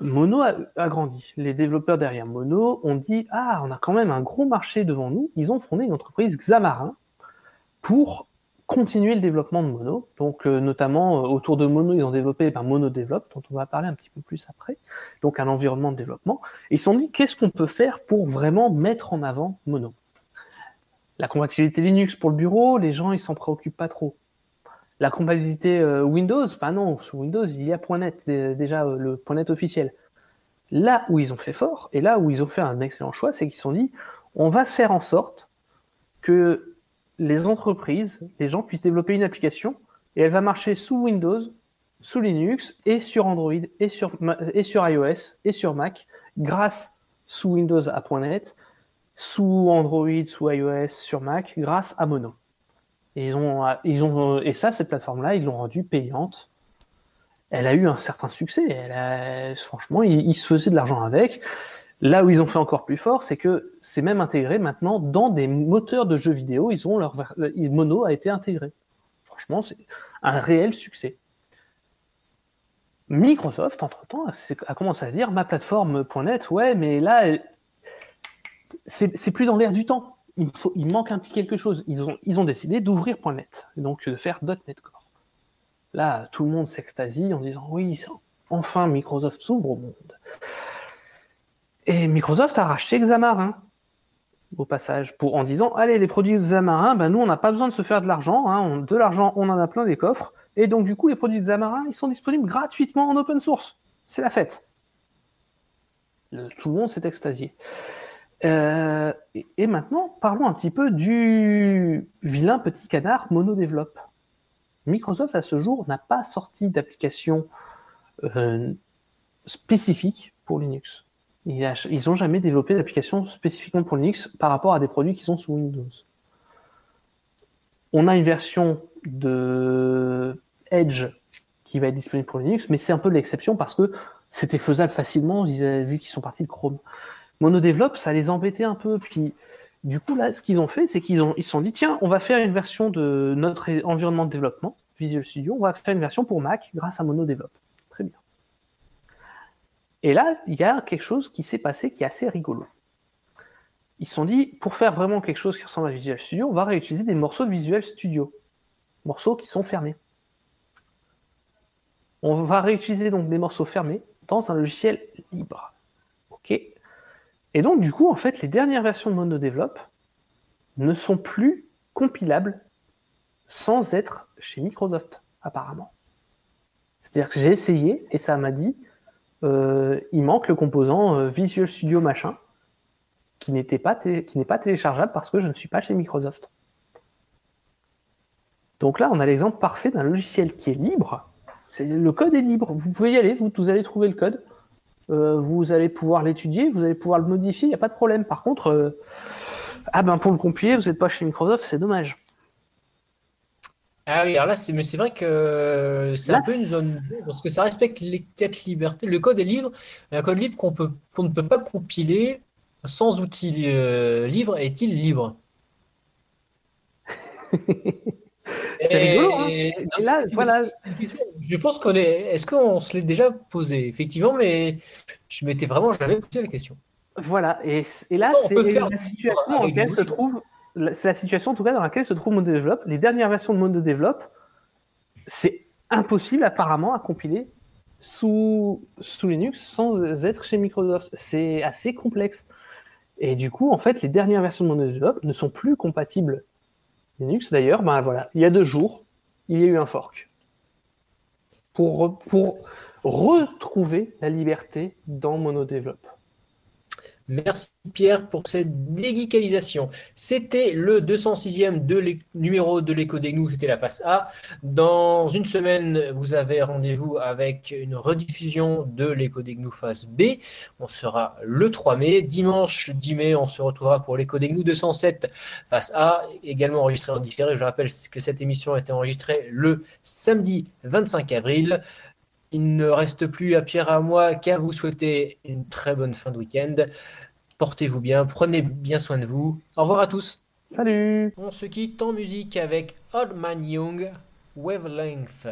Mono a, a grandi. Les développeurs derrière Mono ont dit Ah, on a quand même un gros marché devant nous. Ils ont fondé une entreprise Xamarin pour continuer le développement de Mono. Donc, euh, notamment euh, autour de Mono, ils ont développé ben, Mono Develop, dont on va parler un petit peu plus après. Donc, un environnement de développement. Et ils se sont dit Qu'est-ce qu'on peut faire pour vraiment mettre en avant Mono? La compatibilité Linux pour le bureau, les gens, ils s'en préoccupent pas trop. La compatibilité euh, Windows, bah non, sous Windows, il y a .NET, déjà le .NET officiel. Là où ils ont fait fort, et là où ils ont fait un excellent choix, c'est qu'ils se sont dit, on va faire en sorte que les entreprises, les gens puissent développer une application, et elle va marcher sous Windows, sous Linux, et sur Android, et sur, et sur iOS, et sur Mac, grâce sous Windows à .NET, sous Android, sous iOS, sur Mac, grâce à Mono. Et, ils ont, ils ont, et ça, cette plateforme-là, ils l'ont rendue payante. Elle a eu un certain succès. Franchement, ils se faisaient de l'argent avec. Là où ils ont fait encore plus fort, c'est que c'est même intégré maintenant dans des moteurs de jeux vidéo. Ils ont leur ver- Mono a été intégré. Franchement, c'est un réel succès. Microsoft, entre-temps, a commencé à se dire ma plateforme.net, ouais, mais là, c'est plus dans l'air du temps. Il, manque un petit quelque chose. Ils ont, décidé d'ouvrir .net, et donc de faire .NET Core. Là, tout le monde s'extasie en disant oui, enfin Microsoft s'ouvre au monde. Et Microsoft a racheté Xamarin au passage, en disant allez, les produits Xamarin, ben nous on n'a pas besoin de se faire de l'argent, hein, de l'argent on en a plein des coffres, et donc du coup les produits Xamarin ils sont disponibles gratuitement en open source. C'est la fête. Tout le monde s'est extasié. Euh, et, et maintenant, parlons un petit peu du vilain petit canard monodéveloppe. Microsoft, à ce jour, n'a pas sorti d'application euh, spécifique pour Linux. Ils n'ont jamais développé d'application spécifiquement pour Linux par rapport à des produits qui sont sous Windows. On a une version de Edge qui va être disponible pour Linux, mais c'est un peu l'exception parce que c'était faisable facilement vu qu'ils sont partis de Chrome. Monodéveloppe, ça les embêtait un peu. Puis, du coup, là, ce qu'ils ont fait, c'est qu'ils ont, ils se sont dit, tiens, on va faire une version de notre environnement de développement, Visual Studio, on va faire une version pour Mac grâce à Monodéveloppe. Et là, il y a quelque chose qui s'est passé qui est assez rigolo. Ils se sont dit, pour faire vraiment quelque chose qui ressemble à Visual Studio, on va réutiliser des morceaux de Visual Studio. Morceaux qui sont fermés. On va réutiliser donc des morceaux fermés dans un logiciel libre. OK et donc, du coup, en fait, les dernières versions de Monodéveloppe ne sont plus compilables sans être chez Microsoft, apparemment. C'est-à-dire que j'ai essayé et ça m'a dit euh, il manque le composant euh, Visual Studio machin qui n'était pas qui n'est pas téléchargeable parce que je ne suis pas chez Microsoft. Donc là, on a l'exemple parfait d'un logiciel qui est libre. Le code est libre. Vous pouvez y aller, vous, allez trouver le code. Euh, vous allez pouvoir l'étudier, vous allez pouvoir le modifier, il n'y a pas de problème. Par contre, Ah ben pour le compiler, vous n'êtes pas chez Microsoft, c'est dommage. Ah oui, alors là, c'est, mais c'est vrai que c'est Là, un peu une zone parce que ça respecte les quatre libertés. Le code est libre, mais un code libre qu'on peut, qu'on ne peut pas compiler sans outil euh, libre est-il libre? *laughs* C'est rigolo, hein. Et- Et là, voilà, Je pense qu'on est. Est-ce qu'on se l'est déjà posé? Effectivement, mais je m'étais vraiment jamais posé la question. voilà. Et, et là, c'est la situation dans laquelle se trouve, c'est la situation en tout cas dans laquelle se trouve MonoDevelop. Les dernières versions de MonoDevelop, c'est impossible apparemment à compiler sous, Linux sans être chez Microsoft. C'est assez complexe. Et du coup, en fait, les dernières versions de MonoDevelop ne sont plus compatibles Linux. D'ailleurs, ben voilà, il y a deux jours, il y a eu un fork pour retrouver la liberté dans MonoDevelop. Merci Pierre pour cette déguicalisation. C'était le 206e de numéro de l'écho des gnous, c'était la face A. Dans une semaine, vous avez rendez-vous avec une rediffusion de l'écho des gnous face B. On sera le 3 mai. Dimanche 10 mai, on se retrouvera pour l'écho des gnous 207 face A, également enregistré en différé. Je rappelle que cette émission a été enregistrée le samedi 25 avril. Il ne reste plus à Pierre et à moi qu'à vous souhaiter une très bonne fin de week-end. Portez-vous bien, prenez bien soin de vous. Au revoir à tous. Salut On se quitte en musique avec Old Man Young, Wavelength.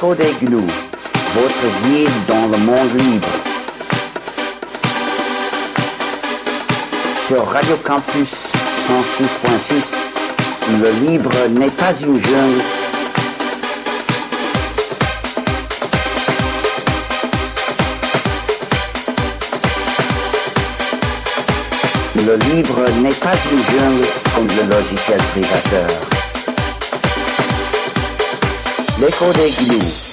Codec GNU, votre guide dans le monde libre. Sur Radio Campus 106.6, le libre n'est pas une jungle. Le libre n'est pas une jungle comme le logiciel privateur. L'écho des gnous.